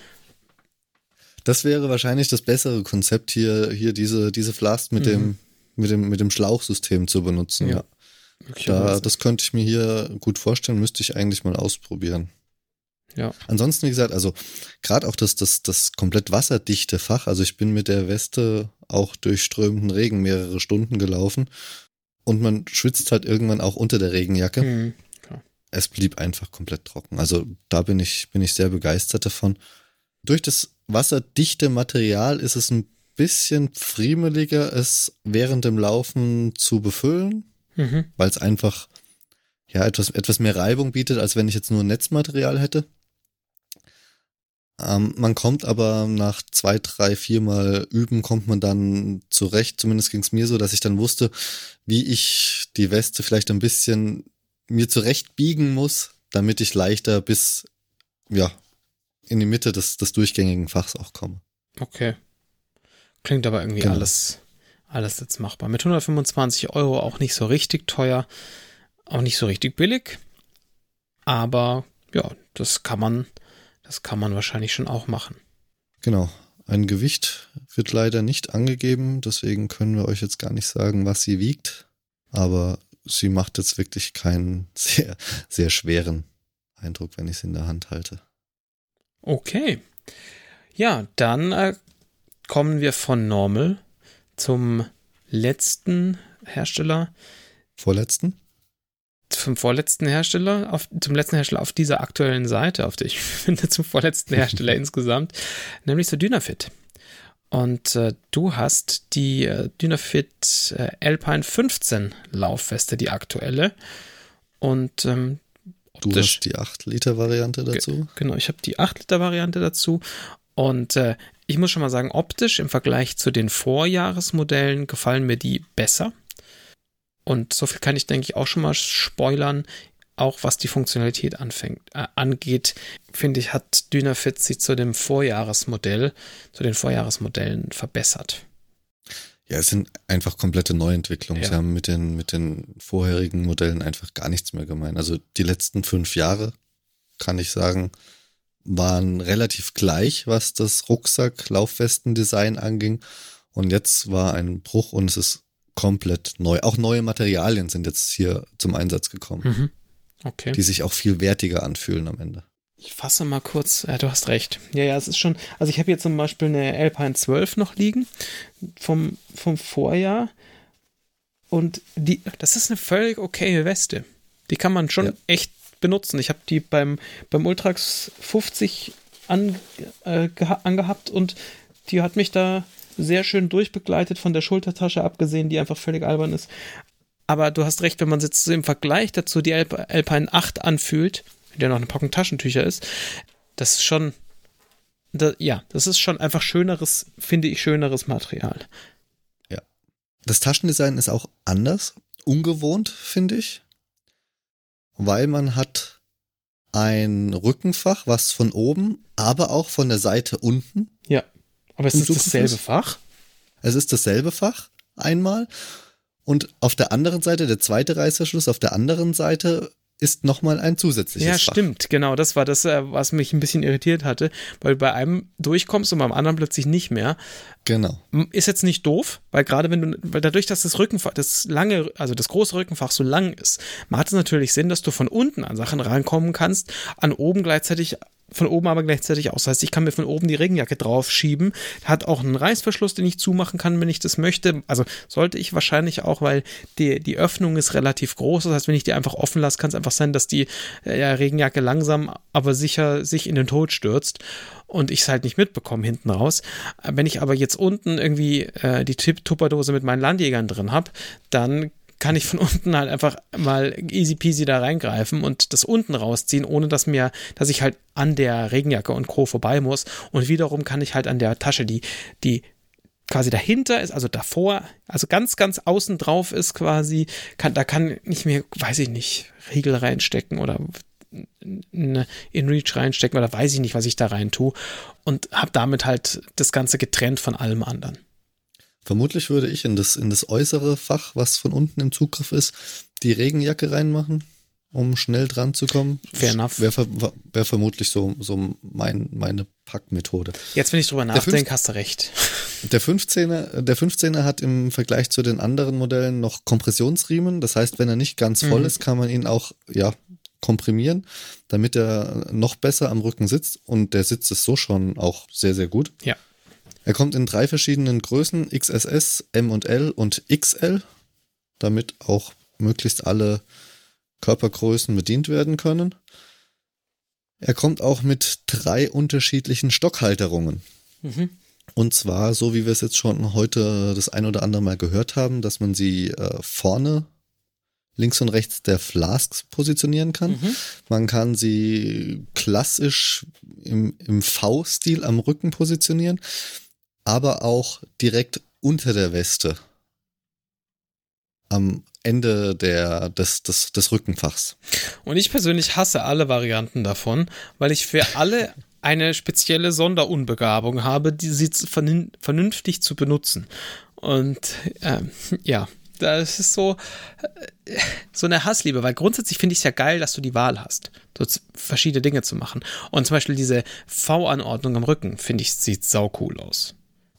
Das wäre wahrscheinlich das bessere Konzept hier, hier diese, diese Flask mit mhm. dem, mit dem, mit dem Schlauchsystem zu benutzen. Ja. Da, das könnte ich mir hier gut vorstellen, müsste ich eigentlich mal ausprobieren. Ja. Ansonsten, wie gesagt, also gerade auch das, das, das komplett wasserdichte Fach, also ich bin mit der Weste auch durch strömenden Regen mehrere Stunden gelaufen und man schwitzt halt irgendwann auch unter der Regenjacke. Mhm, es blieb einfach komplett trocken. Also da bin ich, bin ich sehr begeistert davon. Durch das wasserdichte Material ist es ein bisschen friemeliger, es während dem Laufen zu befüllen mhm. weil es einfach ja etwas, etwas mehr Reibung bietet, als wenn ich jetzt nur Netzmaterial hätte. Ähm, man kommt aber nach zwei, drei, viermal üben, kommt man dann zurecht. Zumindest ging es mir so, dass ich dann wusste, wie ich die Weste vielleicht ein bisschen mir zurecht biegen muss, damit ich leichter bis ja in die Mitte des, des durchgängigen Fachs auch komme. Okay. Klingt aber irgendwie genau. alles alles jetzt machbar. Mit 125 Euro auch nicht so richtig teuer, auch nicht so richtig billig. Aber ja, das kann man, das kann man wahrscheinlich schon auch machen. Genau. ein Gewicht wird leider nicht angegeben, deswegen können wir euch jetzt gar nicht sagen, was sie wiegt. Aber sie macht jetzt wirklich keinen [laughs] sehr, sehr schweren Eindruck, wenn ich sie in der Hand halte. Okay. Ja, dann äh, kommen wir von Normal zum letzten Hersteller. Vorletzten? Zum vorletzten Hersteller, auf, zum letzten Hersteller auf dieser aktuellen Seite, auf der ich [laughs] finde, zum vorletzten Hersteller [laughs] insgesamt, nämlich zu Dynafit. Und äh, du hast die äh, Dynafit äh, Alpine 15 Laufweste, die aktuelle. Und ähm, du hast die 8-Liter-Variante dazu? Genau, ich habe die 8-Liter-Variante dazu. Und äh, ich muss schon mal sagen, optisch im Vergleich zu den Vorjahresmodellen gefallen mir die besser. Und so viel kann ich, denke ich, auch schon mal spoilern. Auch was die Funktionalität anfängt, äh, angeht, finde ich, hat Dynafit sich zu dem Vorjahresmodell, zu den Vorjahresmodellen verbessert. Ja, es sind einfach komplette Neuentwicklungen. Ja. Sie haben mit den, mit den vorherigen Modellen einfach gar nichts mehr gemeint. Also die letzten fünf Jahre, kann ich sagen, waren relativ gleich, was das Rucksack-Laufwesten-Design anging. Und jetzt war ein Bruch und es ist komplett neu. Auch neue Materialien sind jetzt hier zum Einsatz gekommen. Mhm. Okay. Die sich auch viel wertiger anfühlen am Ende. Ich fasse mal kurz, ja, du hast recht. Ja, ja, es ist schon, also ich habe hier zum Beispiel eine Alpine 12 noch liegen vom, vom Vorjahr und die, das ist eine völlig okaye Weste. Die kann man schon ja. echt benutzen. Ich habe die beim, beim Ultrax 50 an, äh, angehabt und die hat mich da sehr schön durchbegleitet von der Schultertasche abgesehen, die einfach völlig albern ist. Aber du hast recht, wenn man jetzt im Vergleich dazu die Alp Alpine 8 anfühlt, der noch eine Packung Taschentücher ist, das ist schon, da, ja, das ist schon einfach schöneres, finde ich, schöneres Material. Ja. Das Taschendesign ist auch anders, ungewohnt, finde ich weil man hat ein Rückenfach, was von oben, aber auch von der Seite unten. Ja, aber es ist dasselbe Fach. Es ist dasselbe Fach einmal. Und auf der anderen Seite, der zweite Reißverschluss, auf der anderen Seite ist nochmal ein zusätzliches. Ja, Fach. stimmt, genau. Das war das, äh, was mich ein bisschen irritiert hatte, weil bei einem durchkommst und beim anderen plötzlich nicht mehr. Genau. Ist jetzt nicht doof, weil gerade wenn du, weil dadurch, dass das Rückenfach, das lange, also das große Rückenfach so lang ist, macht es natürlich Sinn, dass du von unten an Sachen rankommen kannst, an oben gleichzeitig von oben aber gleichzeitig aus. Das heißt, ich kann mir von oben die Regenjacke draufschieben. Hat auch einen Reißverschluss, den ich zumachen kann, wenn ich das möchte. Also sollte ich wahrscheinlich auch, weil die, die Öffnung ist relativ groß. Das heißt, wenn ich die einfach offen lasse, kann es einfach sein, dass die äh, Regenjacke langsam, aber sicher sich in den Tod stürzt und ich es halt nicht mitbekomme hinten raus. Wenn ich aber jetzt unten irgendwie äh, die Tupperdose mit meinen Landjägern drin habe, dann kann ich von [laughs] unten halt einfach mal easy peasy da reingreifen und das unten rausziehen, ohne dass mir, dass ich halt an der Regenjacke und Co. vorbei muss. Und wiederum kann ich halt an der Tasche, die, die quasi dahinter ist, also davor, also ganz, ganz außen drauf ist quasi, kann, da kann ich mir, weiß ich nicht, Riegel reinstecken oder in Reach reinstecken oder weiß ich nicht, was ich da rein tue und habe damit halt das Ganze getrennt von allem anderen. Vermutlich würde ich in das, in das äußere Fach, was von unten im Zugriff ist, die Regenjacke reinmachen, um schnell dran zu kommen. Fair enough. Wäre wär vermutlich so, so mein, meine Packmethode. Jetzt, wenn ich drüber nachdenke, hast du recht. [laughs] Der 15er, der 15er hat im Vergleich zu den anderen Modellen noch Kompressionsriemen. Das heißt, wenn er nicht ganz voll mhm. ist, kann man ihn auch, ja, komprimieren, damit er noch besser am Rücken sitzt. Und der Sitz ist so schon auch sehr, sehr gut. Ja. Er kommt in drei verschiedenen Größen, XSS, M und L und XL, damit auch möglichst alle Körpergrößen bedient werden können. Er kommt auch mit drei unterschiedlichen Stockhalterungen. Mhm. Und zwar, so wie wir es jetzt schon heute das ein oder andere Mal gehört haben, dass man sie äh, vorne links und rechts der Flasks positionieren kann. Mhm. Man kann sie klassisch im, im V-Stil am Rücken positionieren aber auch direkt unter der Weste. Am Ende der, des, des, des Rückenfachs. Und ich persönlich hasse alle Varianten davon, weil ich für alle eine spezielle Sonderunbegabung habe, die sie vernünftig zu benutzen. Und ähm, ja, das ist so, so eine Hassliebe, weil grundsätzlich finde ich es ja geil, dass du die Wahl hast, so verschiedene Dinge zu machen. Und zum Beispiel diese V-Anordnung am Rücken, finde ich, sieht sau cool aus.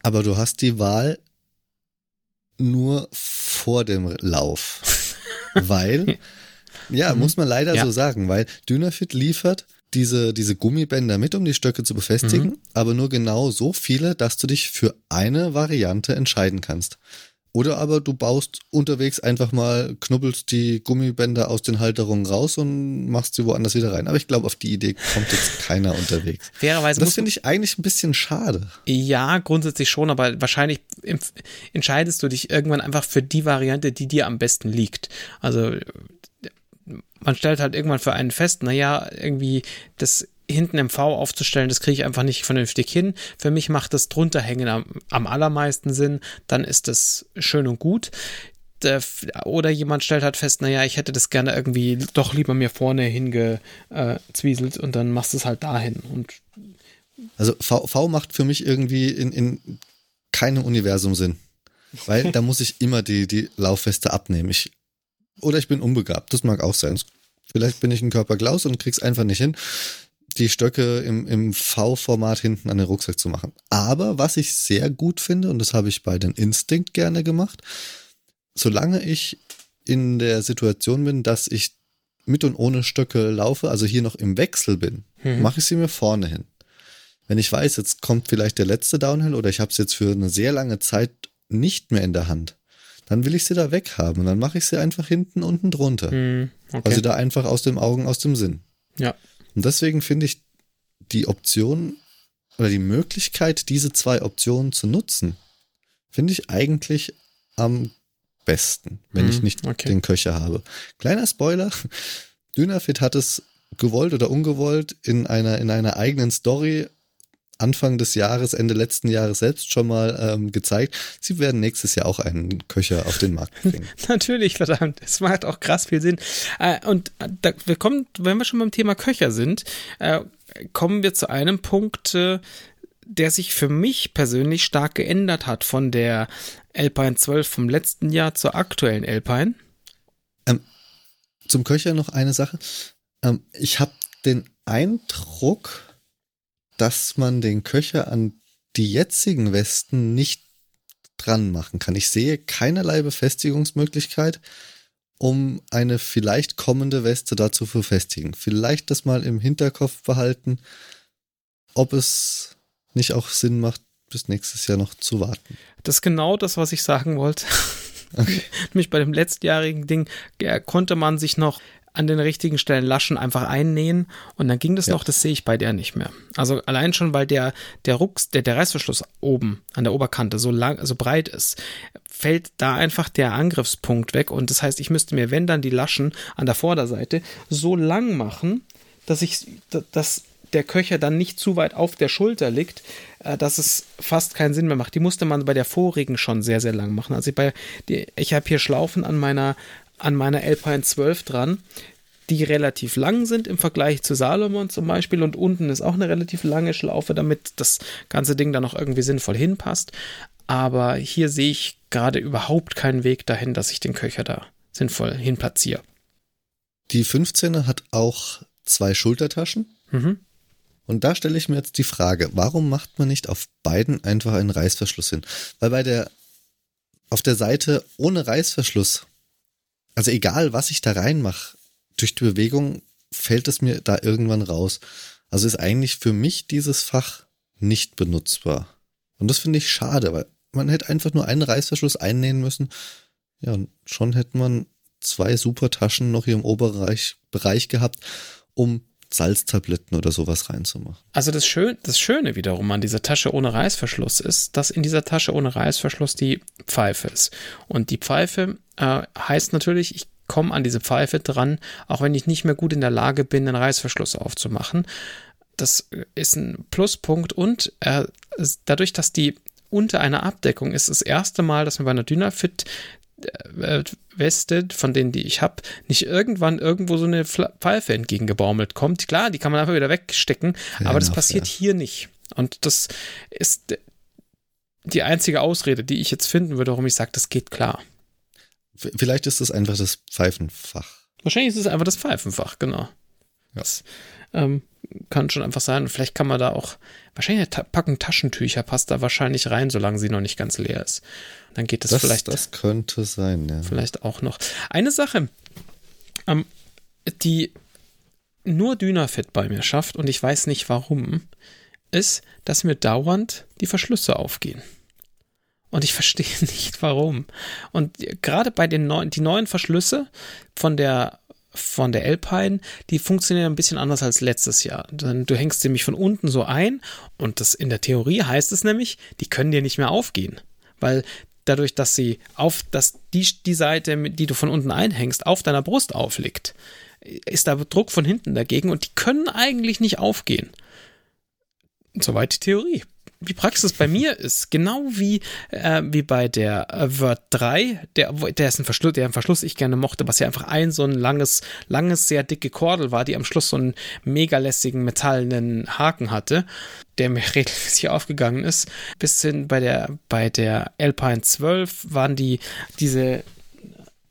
Aber du hast die Wahl nur vor dem Lauf. [laughs] weil, ja, mhm. muss man leider ja. so sagen, weil Dynafit liefert diese, diese Gummibänder mit, um die Stöcke zu befestigen, mhm. aber nur genau so viele, dass du dich für eine Variante entscheiden kannst. Oder aber du baust unterwegs einfach mal, knubbelst die Gummibänder aus den Halterungen raus und machst sie woanders wieder rein. Aber ich glaube, auf die Idee kommt jetzt [laughs] keiner unterwegs. Fairerweise das finde ich eigentlich ein bisschen schade. Ja, grundsätzlich schon, aber wahrscheinlich entscheidest du dich irgendwann einfach für die Variante, die dir am besten liegt. Also man stellt halt irgendwann für einen fest, naja, irgendwie das hinten im V aufzustellen, das kriege ich einfach nicht vernünftig hin. Für mich macht das drunterhängen am, am allermeisten Sinn, dann ist das schön und gut. Oder jemand stellt halt fest, naja, ich hätte das gerne irgendwie doch lieber mir vorne hingezwieselt und dann machst du es halt dahin. Und also v, v macht für mich irgendwie in, in keinem Universum Sinn. Weil da muss ich immer die, die Lauffeste abnehmen. Ich oder ich bin unbegabt, das mag auch sein. Vielleicht bin ich ein Körperklaus und krieg's einfach nicht hin, die Stöcke im, im V-Format hinten an den Rucksack zu machen. Aber was ich sehr gut finde, und das habe ich bei den Instinct gerne gemacht, solange ich in der Situation bin, dass ich mit und ohne Stöcke laufe, also hier noch im Wechsel bin, mhm. mache ich sie mir vorne hin. Wenn ich weiß, jetzt kommt vielleicht der letzte Downhill oder ich habe es jetzt für eine sehr lange Zeit nicht mehr in der Hand, dann will ich sie da weghaben. Und dann mache ich sie einfach hinten unten drunter. Mm, okay. Also da einfach aus dem Augen, aus dem Sinn. Ja. Und deswegen finde ich die Option oder die Möglichkeit, diese zwei Optionen zu nutzen, finde ich eigentlich am besten, wenn mm, ich nicht okay. den Köcher habe. Kleiner Spoiler, [laughs] Dynafit hat es gewollt oder ungewollt in einer, in einer eigenen Story Anfang des Jahres, Ende letzten Jahres selbst schon mal ähm, gezeigt. Sie werden nächstes Jahr auch einen Köcher auf den Markt bringen. [laughs] Natürlich, verdammt. Es macht auch krass viel Sinn. Äh, und da, wir kommen, wenn wir schon beim Thema Köcher sind, äh, kommen wir zu einem Punkt, äh, der sich für mich persönlich stark geändert hat von der Alpine 12 vom letzten Jahr zur aktuellen Alpine. Ähm, zum Köcher noch eine Sache. Ähm, ich habe den Eindruck, dass man den Köcher an die jetzigen Westen nicht dran machen kann. Ich sehe keinerlei Befestigungsmöglichkeit, um eine vielleicht kommende Weste dazu zu befestigen. Vielleicht das mal im Hinterkopf behalten, ob es nicht auch Sinn macht, bis nächstes Jahr noch zu warten. Das ist genau das, was ich sagen wollte. Okay. [laughs] Nämlich bei dem letztjährigen Ding konnte man sich noch an den richtigen Stellen Laschen einfach einnähen und dann ging das ja. noch, das sehe ich bei der nicht mehr. Also allein schon, weil der, der Rucks, der, der Reißverschluss oben an der Oberkante so lang, so breit ist, fällt da einfach der Angriffspunkt weg und das heißt, ich müsste mir, wenn dann die Laschen an der Vorderseite so lang machen, dass ich, dass der Köcher dann nicht zu weit auf der Schulter liegt, äh, dass es fast keinen Sinn mehr macht. Die musste man bei der vorigen schon sehr, sehr lang machen. Also ich, bei, die, ich habe hier Schlaufen an meiner an meiner Alpine 12 dran, die relativ lang sind im Vergleich zu Salomon zum Beispiel und unten ist auch eine relativ lange Schlaufe, damit das ganze Ding dann noch irgendwie sinnvoll hinpasst. Aber hier sehe ich gerade überhaupt keinen Weg dahin, dass ich den Köcher da sinnvoll hinplatziere. Die 15er hat auch zwei Schultertaschen. Mhm. Und da stelle ich mir jetzt die Frage, warum macht man nicht auf beiden einfach einen Reißverschluss hin? Weil bei der auf der Seite ohne Reißverschluss also egal, was ich da reinmache, durch die Bewegung fällt es mir da irgendwann raus. Also ist eigentlich für mich dieses Fach nicht benutzbar. Und das finde ich schade, weil man hätte einfach nur einen Reißverschluss einnähen müssen. Ja, und schon hätte man zwei super Taschen noch hier im Oberbereich Bereich gehabt, um Salztabletten oder sowas reinzumachen. Also das, Schön, das Schöne wiederum an dieser Tasche ohne Reißverschluss ist, dass in dieser Tasche ohne Reißverschluss die Pfeife ist. Und die Pfeife äh, heißt natürlich, ich komme an diese Pfeife dran, auch wenn ich nicht mehr gut in der Lage bin, den Reißverschluss aufzumachen. Das ist ein Pluspunkt und äh, dadurch, dass die unter einer Abdeckung ist, das erste Mal, dass mir bei einer Dynafit äh, Weste, von denen, die ich habe, nicht irgendwann irgendwo so eine Pfeife entgegengebaumelt kommt. Klar, die kann man einfach wieder wegstecken, ja, aber das passiert ja. hier nicht. Und das ist die einzige Ausrede, die ich jetzt finden würde, warum ich sage, das geht klar. Vielleicht ist es einfach das Pfeifenfach. Wahrscheinlich ist es einfach das Pfeifenfach, genau. Ja. Das ähm, kann schon einfach sein. Und vielleicht kann man da auch, wahrscheinlich Packung Taschentücher passt da wahrscheinlich rein, solange sie noch nicht ganz leer ist. Dann geht das, das vielleicht. Das könnte sein, ja. Vielleicht auch noch. Eine Sache, ähm, die nur Dynafit bei mir schafft, und ich weiß nicht warum, ist, dass mir dauernd die Verschlüsse aufgehen. Und ich [laughs] verstehe nicht warum. Und gerade bei den neuen, die neuen Verschlüsse von der von der Alpine, die funktionieren ein bisschen anders als letztes Jahr. Du hängst nämlich von unten so ein und das in der Theorie heißt es nämlich, die können dir nicht mehr aufgehen, weil dadurch, dass sie auf, dass die, die Seite, die du von unten einhängst, auf deiner Brust aufliegt, ist da Druck von hinten dagegen und die können eigentlich nicht aufgehen. Soweit die Theorie die Praxis bei mir ist, genau wie, äh, wie bei der äh, Word 3, der, der ist ein Verschluss, der einen Verschluss ich gerne mochte, was ja einfach ein so ein langes, langes, sehr dicke Kordel war, die am Schluss so einen mega lässigen metallenen Haken hatte, der mir [laughs] regelmäßig aufgegangen ist. Bis hin bei der, bei der Alpine 12 waren die, diese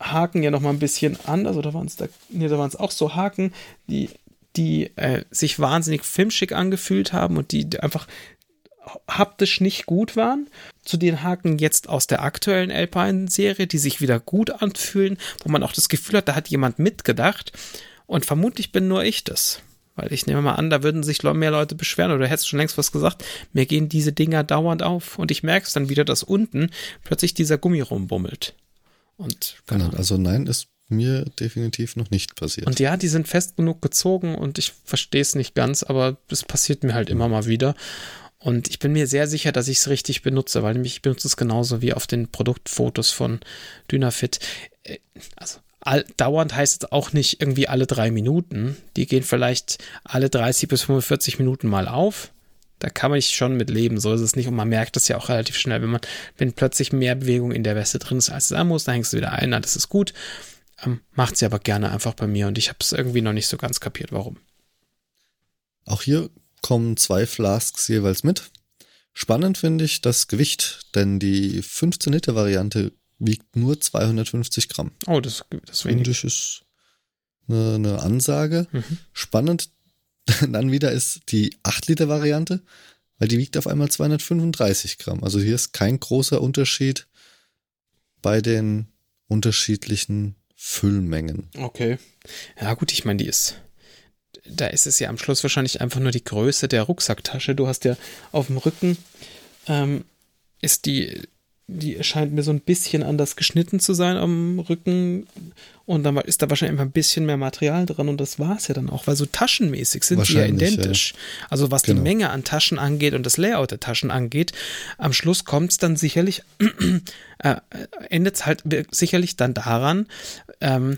Haken ja nochmal ein bisschen anders, oder waren es da, nee, da waren es auch so Haken, die die äh, sich wahnsinnig filmschick angefühlt haben und die einfach haptisch nicht gut waren, zu den Haken jetzt aus der aktuellen Alpine-Serie, die sich wieder gut anfühlen, wo man auch das Gefühl hat, da hat jemand mitgedacht. Und vermutlich bin nur ich das. Weil ich nehme mal an, da würden sich mehr Leute beschweren oder hättest schon längst was gesagt. Mir gehen diese Dinger dauernd auf. Und ich merke es dann wieder, dass unten plötzlich dieser Gummi rumbummelt. Und genau, also nein, ist mir definitiv noch nicht passiert. Und ja, die sind fest genug gezogen und ich verstehe es nicht ganz, aber es passiert mir halt immer mal wieder. Und ich bin mir sehr sicher, dass ich es richtig benutze, weil nämlich ich benutze es genauso wie auf den Produktfotos von Dynafit. Äh, also all, dauernd heißt es auch nicht irgendwie alle drei Minuten. Die gehen vielleicht alle 30 bis 45 Minuten mal auf. Da kann man schon mit leben, so ist es nicht. Und man merkt das ja auch relativ schnell, wenn man, wenn plötzlich mehr Bewegung in der Weste drin ist, als es sein muss, dann hängst du wieder ein, na, das ist gut. Ähm, macht sie aber gerne einfach bei mir und ich habe es irgendwie noch nicht so ganz kapiert, warum. Auch hier kommen zwei Flasks jeweils mit. Spannend finde ich das Gewicht, denn die 15 Liter Variante wiegt nur 250 Gramm. Oh, das, das finde ich ist eine, eine Ansage. Mhm. Spannend [laughs] dann wieder ist die 8 Liter Variante, weil die wiegt auf einmal 235 Gramm. Also hier ist kein großer Unterschied bei den unterschiedlichen Füllmengen. Okay. Ja gut, ich meine, die ist da ist es ja am Schluss wahrscheinlich einfach nur die Größe der Rucksacktasche. Du hast ja auf dem Rücken, ähm, ist die, die scheint mir so ein bisschen anders geschnitten zu sein am Rücken und dann ist da wahrscheinlich einfach ein bisschen mehr Material dran und das war es ja dann auch, weil so taschenmäßig sind sie ja identisch. Ja. Also was genau. die Menge an Taschen angeht und das Layout der Taschen angeht, am Schluss kommt es dann sicherlich, [clears throat] äh, endet es halt sicherlich dann daran, ähm,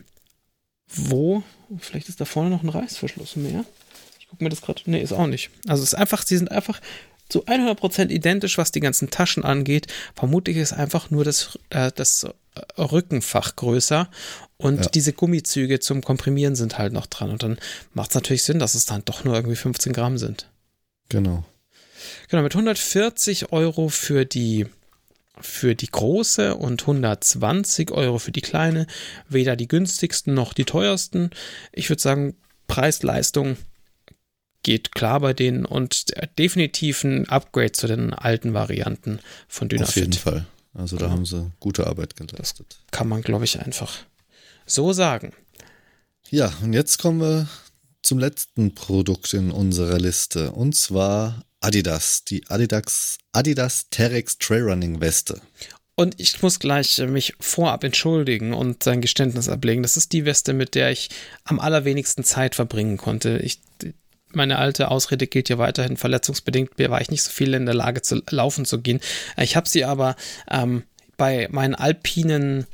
wo Vielleicht ist da vorne noch ein Reißverschluss mehr. Ich gucke mir das gerade. Nee, ist auch nicht. Also es ist einfach, sie sind einfach zu 100% identisch, was die ganzen Taschen angeht. Vermutlich ist einfach nur das, äh, das Rückenfach größer und ja. diese Gummizüge zum Komprimieren sind halt noch dran. Und dann macht es natürlich Sinn, dass es dann doch nur irgendwie 15 Gramm sind. Genau. Genau, mit 140 Euro für die für die große und 120 Euro für die kleine. Weder die günstigsten noch die teuersten. Ich würde sagen, Preis-Leistung geht klar bei denen und definitiv ein Upgrade zu den alten Varianten von Dynafit. Auf jeden Fall. Also da ja. haben sie gute Arbeit geleistet. Das kann man, glaube ich, einfach so sagen. Ja, und jetzt kommen wir zum letzten Produkt in unserer Liste. Und zwar Adidas, die Adidas, Adidas Terex Trailrunning Weste. Und ich muss gleich mich vorab entschuldigen und sein Geständnis ablegen. Das ist die Weste, mit der ich am allerwenigsten Zeit verbringen konnte. Ich, meine alte Ausrede gilt ja weiterhin verletzungsbedingt. War ich nicht so viel in der Lage zu laufen zu gehen. Ich habe sie aber ähm, bei meinen alpinen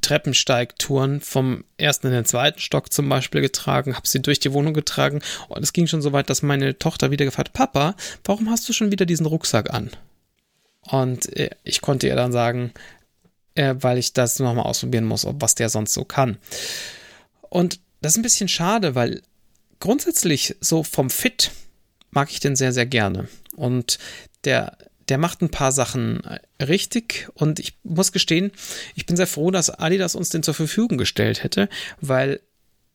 Treppensteigtouren vom ersten in den zweiten Stock zum Beispiel getragen, habe sie durch die Wohnung getragen und es ging schon so weit, dass meine Tochter wieder gefragt hat, Papa, warum hast du schon wieder diesen Rucksack an? Und äh, ich konnte ihr dann sagen, äh, weil ich das nochmal ausprobieren muss, ob was der sonst so kann. Und das ist ein bisschen schade, weil grundsätzlich so vom Fit mag ich den sehr, sehr gerne. Und der der macht ein paar Sachen äh, richtig und ich muss gestehen, ich bin sehr froh, dass Adidas uns den zur Verfügung gestellt hätte, weil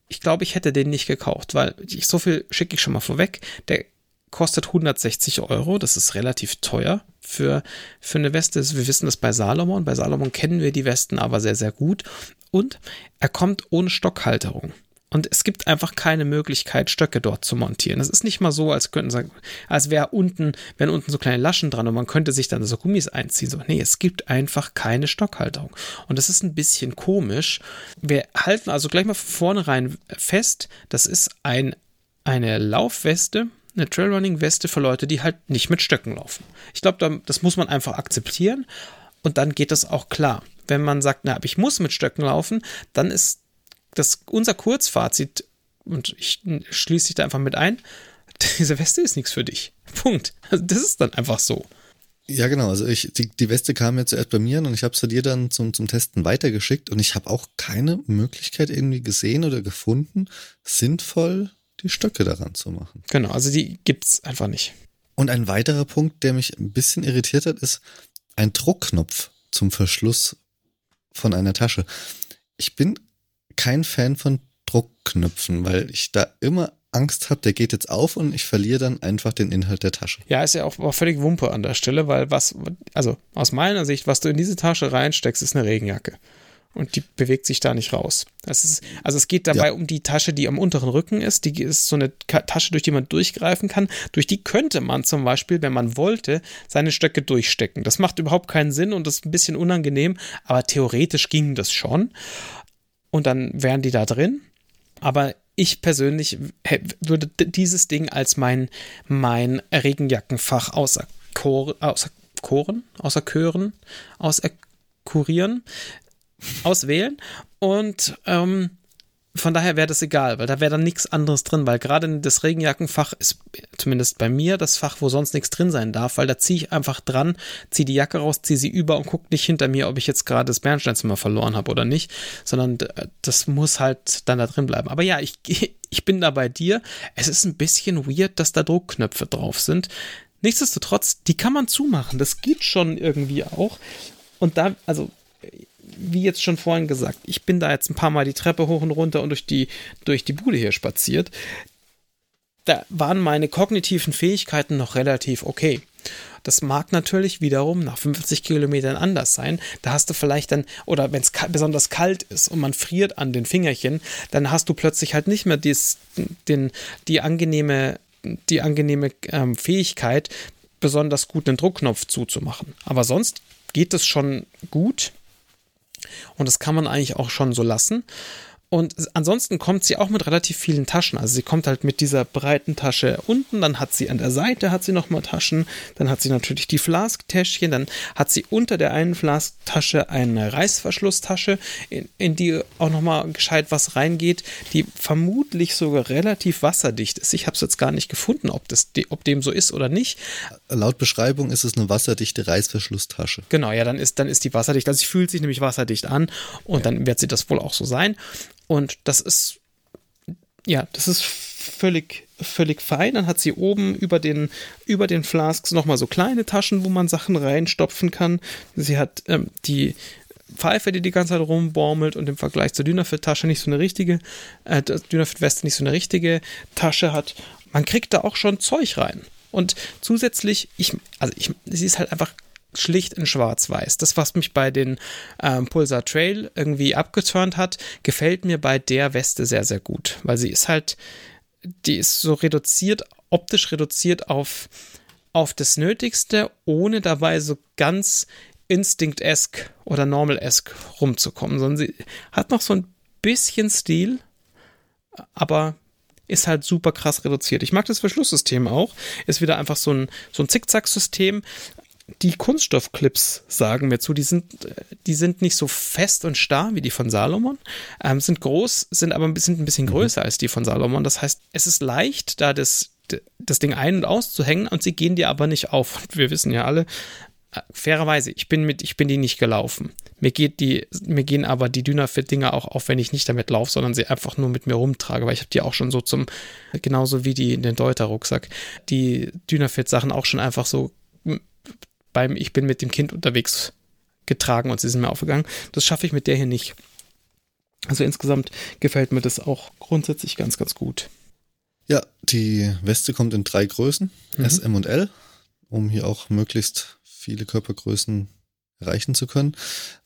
ich glaube, ich hätte den nicht gekauft, weil ich so viel schicke ich schon mal vorweg. Der kostet 160 Euro, das ist relativ teuer für, für eine Weste. Wir wissen das bei Salomon. Bei Salomon kennen wir die Westen aber sehr, sehr gut. Und er kommt ohne Stockhalterung. Und es gibt einfach keine Möglichkeit, Stöcke dort zu montieren. Es ist nicht mal so, als könnten sagen, als wäre unten, wären unten so kleine Laschen dran und man könnte sich dann so Gummis einziehen. So, nee, es gibt einfach keine Stockhalterung. Und das ist ein bisschen komisch. Wir halten also gleich mal von vornherein fest, das ist ein, eine Laufweste, eine Trailrunning-Weste für Leute, die halt nicht mit Stöcken laufen. Ich glaube, das muss man einfach akzeptieren und dann geht das auch klar. Wenn man sagt, na, aber ich muss mit Stöcken laufen, dann ist das unser Kurzfazit, und ich schließe dich da einfach mit ein, [laughs] diese Weste ist nichts für dich. Punkt. Also das ist dann einfach so. Ja, genau. Also ich, die, die Weste kam ja zuerst bei mir und ich habe sie dir dann zum, zum Testen weitergeschickt und ich habe auch keine Möglichkeit irgendwie gesehen oder gefunden, sinnvoll die Stöcke daran zu machen. Genau, also die gibt's einfach nicht. Und ein weiterer Punkt, der mich ein bisschen irritiert hat, ist ein Druckknopf zum Verschluss von einer Tasche. Ich bin kein Fan von Druckknöpfen, weil ich da immer Angst habe, der geht jetzt auf und ich verliere dann einfach den Inhalt der Tasche. Ja, ist ja auch, auch völlig Wumpe an der Stelle, weil was, also aus meiner Sicht, was du in diese Tasche reinsteckst, ist eine Regenjacke. Und die bewegt sich da nicht raus. Ist, also es geht dabei ja. um die Tasche, die am unteren Rücken ist. Die ist so eine Tasche, durch die man durchgreifen kann. Durch die könnte man zum Beispiel, wenn man wollte, seine Stöcke durchstecken. Das macht überhaupt keinen Sinn und ist ein bisschen unangenehm, aber theoretisch ging das schon und dann wären die da drin. Aber ich persönlich würde dieses Ding als mein, mein Regenjackenfach außer, Chor, außer Choren, außer Chören, außer Kurieren auswählen. Und ähm, von daher wäre das egal, weil da wäre dann nichts anderes drin, weil gerade das Regenjackenfach ist zumindest bei mir das Fach, wo sonst nichts drin sein darf, weil da ziehe ich einfach dran, ziehe die Jacke raus, ziehe sie über und gucke nicht hinter mir, ob ich jetzt gerade das Bernsteinzimmer verloren habe oder nicht, sondern das muss halt dann da drin bleiben. Aber ja, ich, [laughs] ich bin da bei dir. Es ist ein bisschen weird, dass da Druckknöpfe drauf sind. Nichtsdestotrotz, die kann man zumachen. Das geht schon irgendwie auch. Und da, also wie jetzt schon vorhin gesagt, ich bin da jetzt ein paar Mal die Treppe hoch und runter und durch die, durch die Bude hier spaziert. Da waren meine kognitiven Fähigkeiten noch relativ okay. Das mag natürlich wiederum nach 50 Kilometern anders sein. Da hast du vielleicht dann, oder wenn es besonders kalt ist und man friert an den Fingerchen, dann hast du plötzlich halt nicht mehr dies, den, die angenehme, die angenehme ähm, Fähigkeit, besonders gut den Druckknopf zuzumachen. Aber sonst geht es schon gut. Und das kann man eigentlich auch schon so lassen. Und ansonsten kommt sie auch mit relativ vielen Taschen. Also sie kommt halt mit dieser breiten Tasche unten, dann hat sie an der Seite hat sie nochmal Taschen, dann hat sie natürlich die Flask-Täschchen, dann hat sie unter der einen Flask-Tasche eine Reißverschlusstasche, in, in die auch nochmal gescheit was reingeht, die vermutlich sogar relativ wasserdicht ist. Ich habe es jetzt gar nicht gefunden, ob, das, ob dem so ist oder nicht. Laut Beschreibung ist es eine wasserdichte Reißverschlusstasche. Genau, ja, dann ist, dann ist die wasserdicht. Also sie fühlt sich nämlich wasserdicht an und ja. dann wird sie das wohl auch so sein. Und das ist, ja, das ist völlig, völlig fein. Dann hat sie oben über den, über den Flasks nochmal so kleine Taschen, wo man Sachen reinstopfen kann. Sie hat ähm, die Pfeife, die die ganze Zeit rumbaumelt und im Vergleich zur Dynafit-Tasche nicht so eine richtige, äh, Dynafit-Weste nicht so eine richtige Tasche hat. Man kriegt da auch schon Zeug rein. Und zusätzlich, ich, also ich, sie ist halt einfach schlicht in Schwarz-Weiß. Das, was mich bei den ähm, Pulsar Trail irgendwie abgeturnt hat, gefällt mir bei der Weste sehr, sehr gut, weil sie ist halt, die ist so reduziert, optisch reduziert auf, auf das Nötigste, ohne dabei so ganz Instinct-esque oder Normal-esque rumzukommen, sondern sie hat noch so ein bisschen Stil, aber ist halt super krass reduziert. Ich mag das Verschlusssystem auch. Ist wieder einfach so ein, so ein Zickzack-System die Kunststoffclips sagen mir zu, die sind, die sind nicht so fest und starr wie die von Salomon, ähm, sind groß, sind aber ein bisschen, ein bisschen mhm. größer als die von Salomon. Das heißt, es ist leicht, da das, das Ding ein- und auszuhängen und sie gehen dir aber nicht auf. Und wir wissen ja alle, äh, fairerweise, ich bin mit, ich bin die nicht gelaufen. Mir geht die, mir gehen aber die Dynafit-Dinger auch auf, wenn ich nicht damit laufe, sondern sie einfach nur mit mir rumtrage, weil ich habe die auch schon so zum, genauso wie die in den Deuter-Rucksack, die Dynafit-Sachen auch schon einfach so beim Ich bin mit dem Kind unterwegs getragen und sie sind mir aufgegangen. Das schaffe ich mit der hier nicht. Also insgesamt gefällt mir das auch grundsätzlich ganz, ganz gut. Ja, die Weste kommt in drei Größen, mhm. S, M und L, um hier auch möglichst viele Körpergrößen erreichen zu können.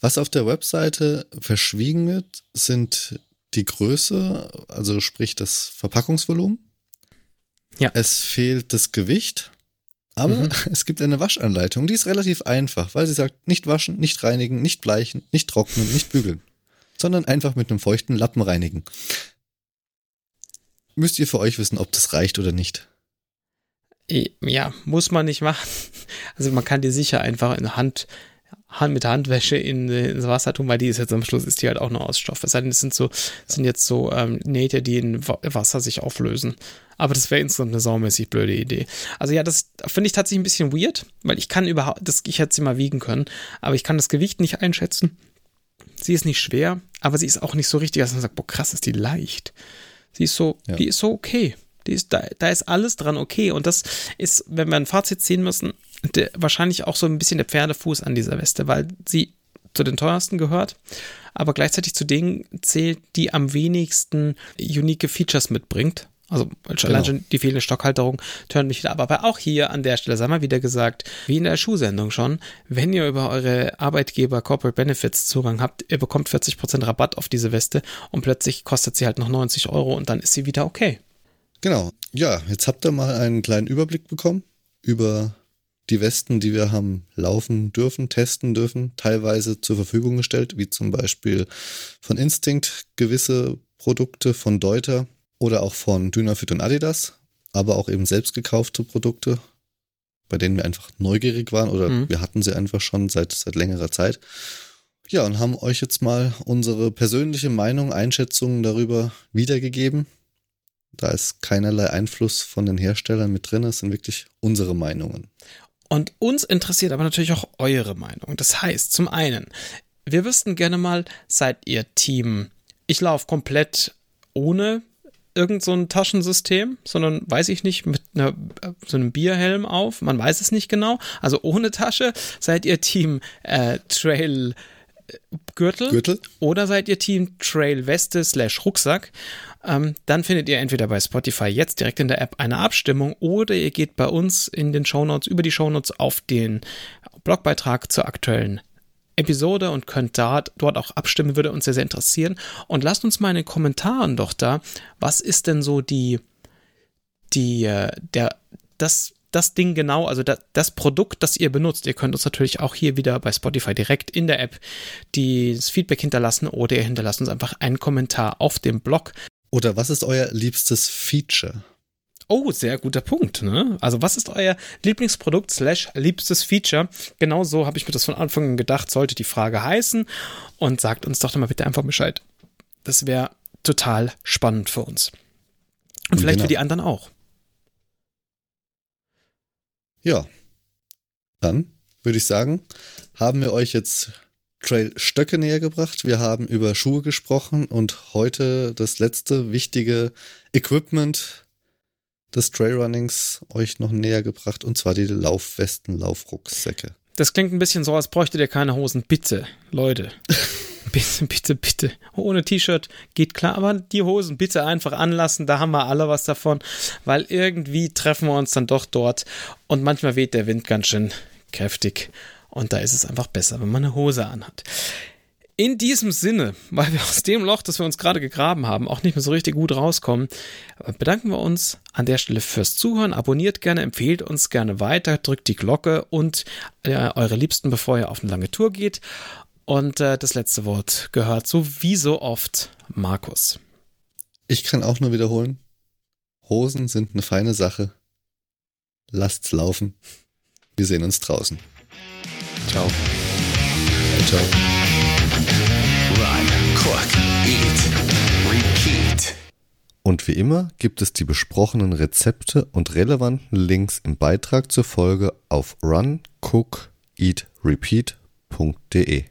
Was auf der Webseite verschwiegen wird, sind die Größe, also sprich das Verpackungsvolumen. Ja. Es fehlt das Gewicht, aber mhm. [laughs] es gibt eine Waschanleitung, die ist relativ einfach, weil sie sagt, nicht waschen, nicht reinigen, nicht bleichen, nicht trocknen, nicht bügeln, sondern einfach mit einem feuchten Lappen reinigen. Müsst ihr für euch wissen, ob das reicht oder nicht. Ja, muss man nicht machen. [laughs] Also man kann die sicher einfach in Hand Hand mit Handwäsche in, ins Wasser tun, weil die ist jetzt am Schluss ist die halt auch nur aus Stoff. Es sind so, sind jetzt so ähm, Nähte, die in Wasser sich auflösen. Aber das wäre insgesamt eine saumäßig blöde Idee. Also ja, das finde ich tatsächlich ein bisschen weird, weil ich kann überhaupt, das, ich hätte sie mal wiegen können, aber ich kann das Gewicht nicht einschätzen. Sie ist nicht schwer, aber sie ist auch nicht so richtig, dass man sagt, boah, krass, ist die leicht. Sie ist so, ja. die ist so okay. Die ist, da, da ist alles dran okay. Und das ist, wenn wir ein Fazit ziehen müssen, der, wahrscheinlich auch so ein bisschen der Pferdefuß an dieser Weste, weil sie zu den teuersten gehört, aber gleichzeitig zu denen zählt, die am wenigsten unique Features mitbringt. Also genau. allein schon die fehlende Stockhalterung tönt mich wieder ab. Aber auch hier an der Stelle sei mal wieder gesagt, wie in der Schuhsendung schon, wenn ihr über eure Arbeitgeber Corporate Benefits Zugang habt, ihr bekommt 40% Rabatt auf diese Weste und plötzlich kostet sie halt noch 90 Euro und dann ist sie wieder okay. Genau. Ja, jetzt habt ihr mal einen kleinen Überblick bekommen über die Westen, die wir haben laufen dürfen, testen dürfen, teilweise zur Verfügung gestellt, wie zum Beispiel von Instinct gewisse Produkte von Deuter oder auch von Dynafit und Adidas, aber auch eben selbst gekaufte Produkte, bei denen wir einfach neugierig waren oder mhm. wir hatten sie einfach schon seit, seit längerer Zeit. Ja, und haben euch jetzt mal unsere persönliche Meinung, Einschätzungen darüber wiedergegeben. Da ist keinerlei Einfluss von den Herstellern mit drin, es sind wirklich unsere Meinungen. Und uns interessiert aber natürlich auch eure Meinung. Das heißt, zum einen, wir wüssten gerne mal, seid ihr Team, ich laufe komplett ohne irgend so ein Taschensystem, sondern weiß ich nicht, mit einer, so einem Bierhelm auf, man weiß es nicht genau, also ohne Tasche, seid ihr Team äh, Trail äh, Gürtel, Gürtel. Oder seid ihr Team Trail Weste slash Rucksack ähm, dann findet ihr entweder bei Spotify jetzt direkt in der App eine Abstimmung oder ihr geht bei uns in den Shownotes, über die Shownotes auf den Blogbeitrag zur aktuellen Episode und könnt da, dort auch abstimmen, würde uns sehr, sehr interessieren. Und lasst uns mal in den Kommentaren doch da, was ist denn so die, die, äh, der, das, das Ding genau, also das, das, Produkt, das ihr benutzt. Ihr könnt uns natürlich auch hier wieder bei Spotify direkt in der App das Feedback hinterlassen oder ihr hinterlasst uns einfach einen Kommentar auf dem Blog. Oder was ist euer liebstes Feature? Oh, sehr guter Punkt. Ne? Also was ist euer Lieblingsprodukt slash liebstes Feature? Genau so habe ich mir das von Anfang an gedacht, sollte die Frage heißen. Und sagt uns doch mal bitte einfach Bescheid. Das wäre total spannend für uns. Und vielleicht genau. für die anderen auch. Ja. Dann würde ich sagen, haben wir euch jetzt Trail-Stöcke näher gebracht. Wir haben über Schuhe gesprochen und heute das letzte wichtige Equipment des Trailrunnings euch noch näher gebracht und zwar die Laufwesten, Laufrucksäcke. Das klingt ein bisschen so, als bräuchtet ihr keine Hosen. Bitte, Leute. [laughs] bitte, bitte, bitte. Ohne T-Shirt geht klar, aber die Hosen bitte einfach anlassen, da haben wir alle was davon, weil irgendwie treffen wir uns dann doch dort und manchmal weht der Wind ganz schön kräftig und da ist es einfach besser, wenn man eine Hose anhat. In diesem Sinne, weil wir aus dem Loch, das wir uns gerade gegraben haben, auch nicht mehr so richtig gut rauskommen, bedanken wir uns an der Stelle fürs Zuhören. Abonniert gerne, empfehlt uns gerne weiter, drückt die Glocke und äh, eure Liebsten, bevor ihr auf eine lange Tour geht. Und äh, das letzte Wort gehört so wie so oft Markus. Ich kann auch nur wiederholen, Hosen sind eine feine Sache. Lasst's laufen. Wir sehen uns draußen. Ciao. Ciao. Run, cook, eat, repeat. Und wie immer gibt es die besprochenen Rezepte und relevanten Links im Beitrag zur Folge auf runcookeatrepeat.de.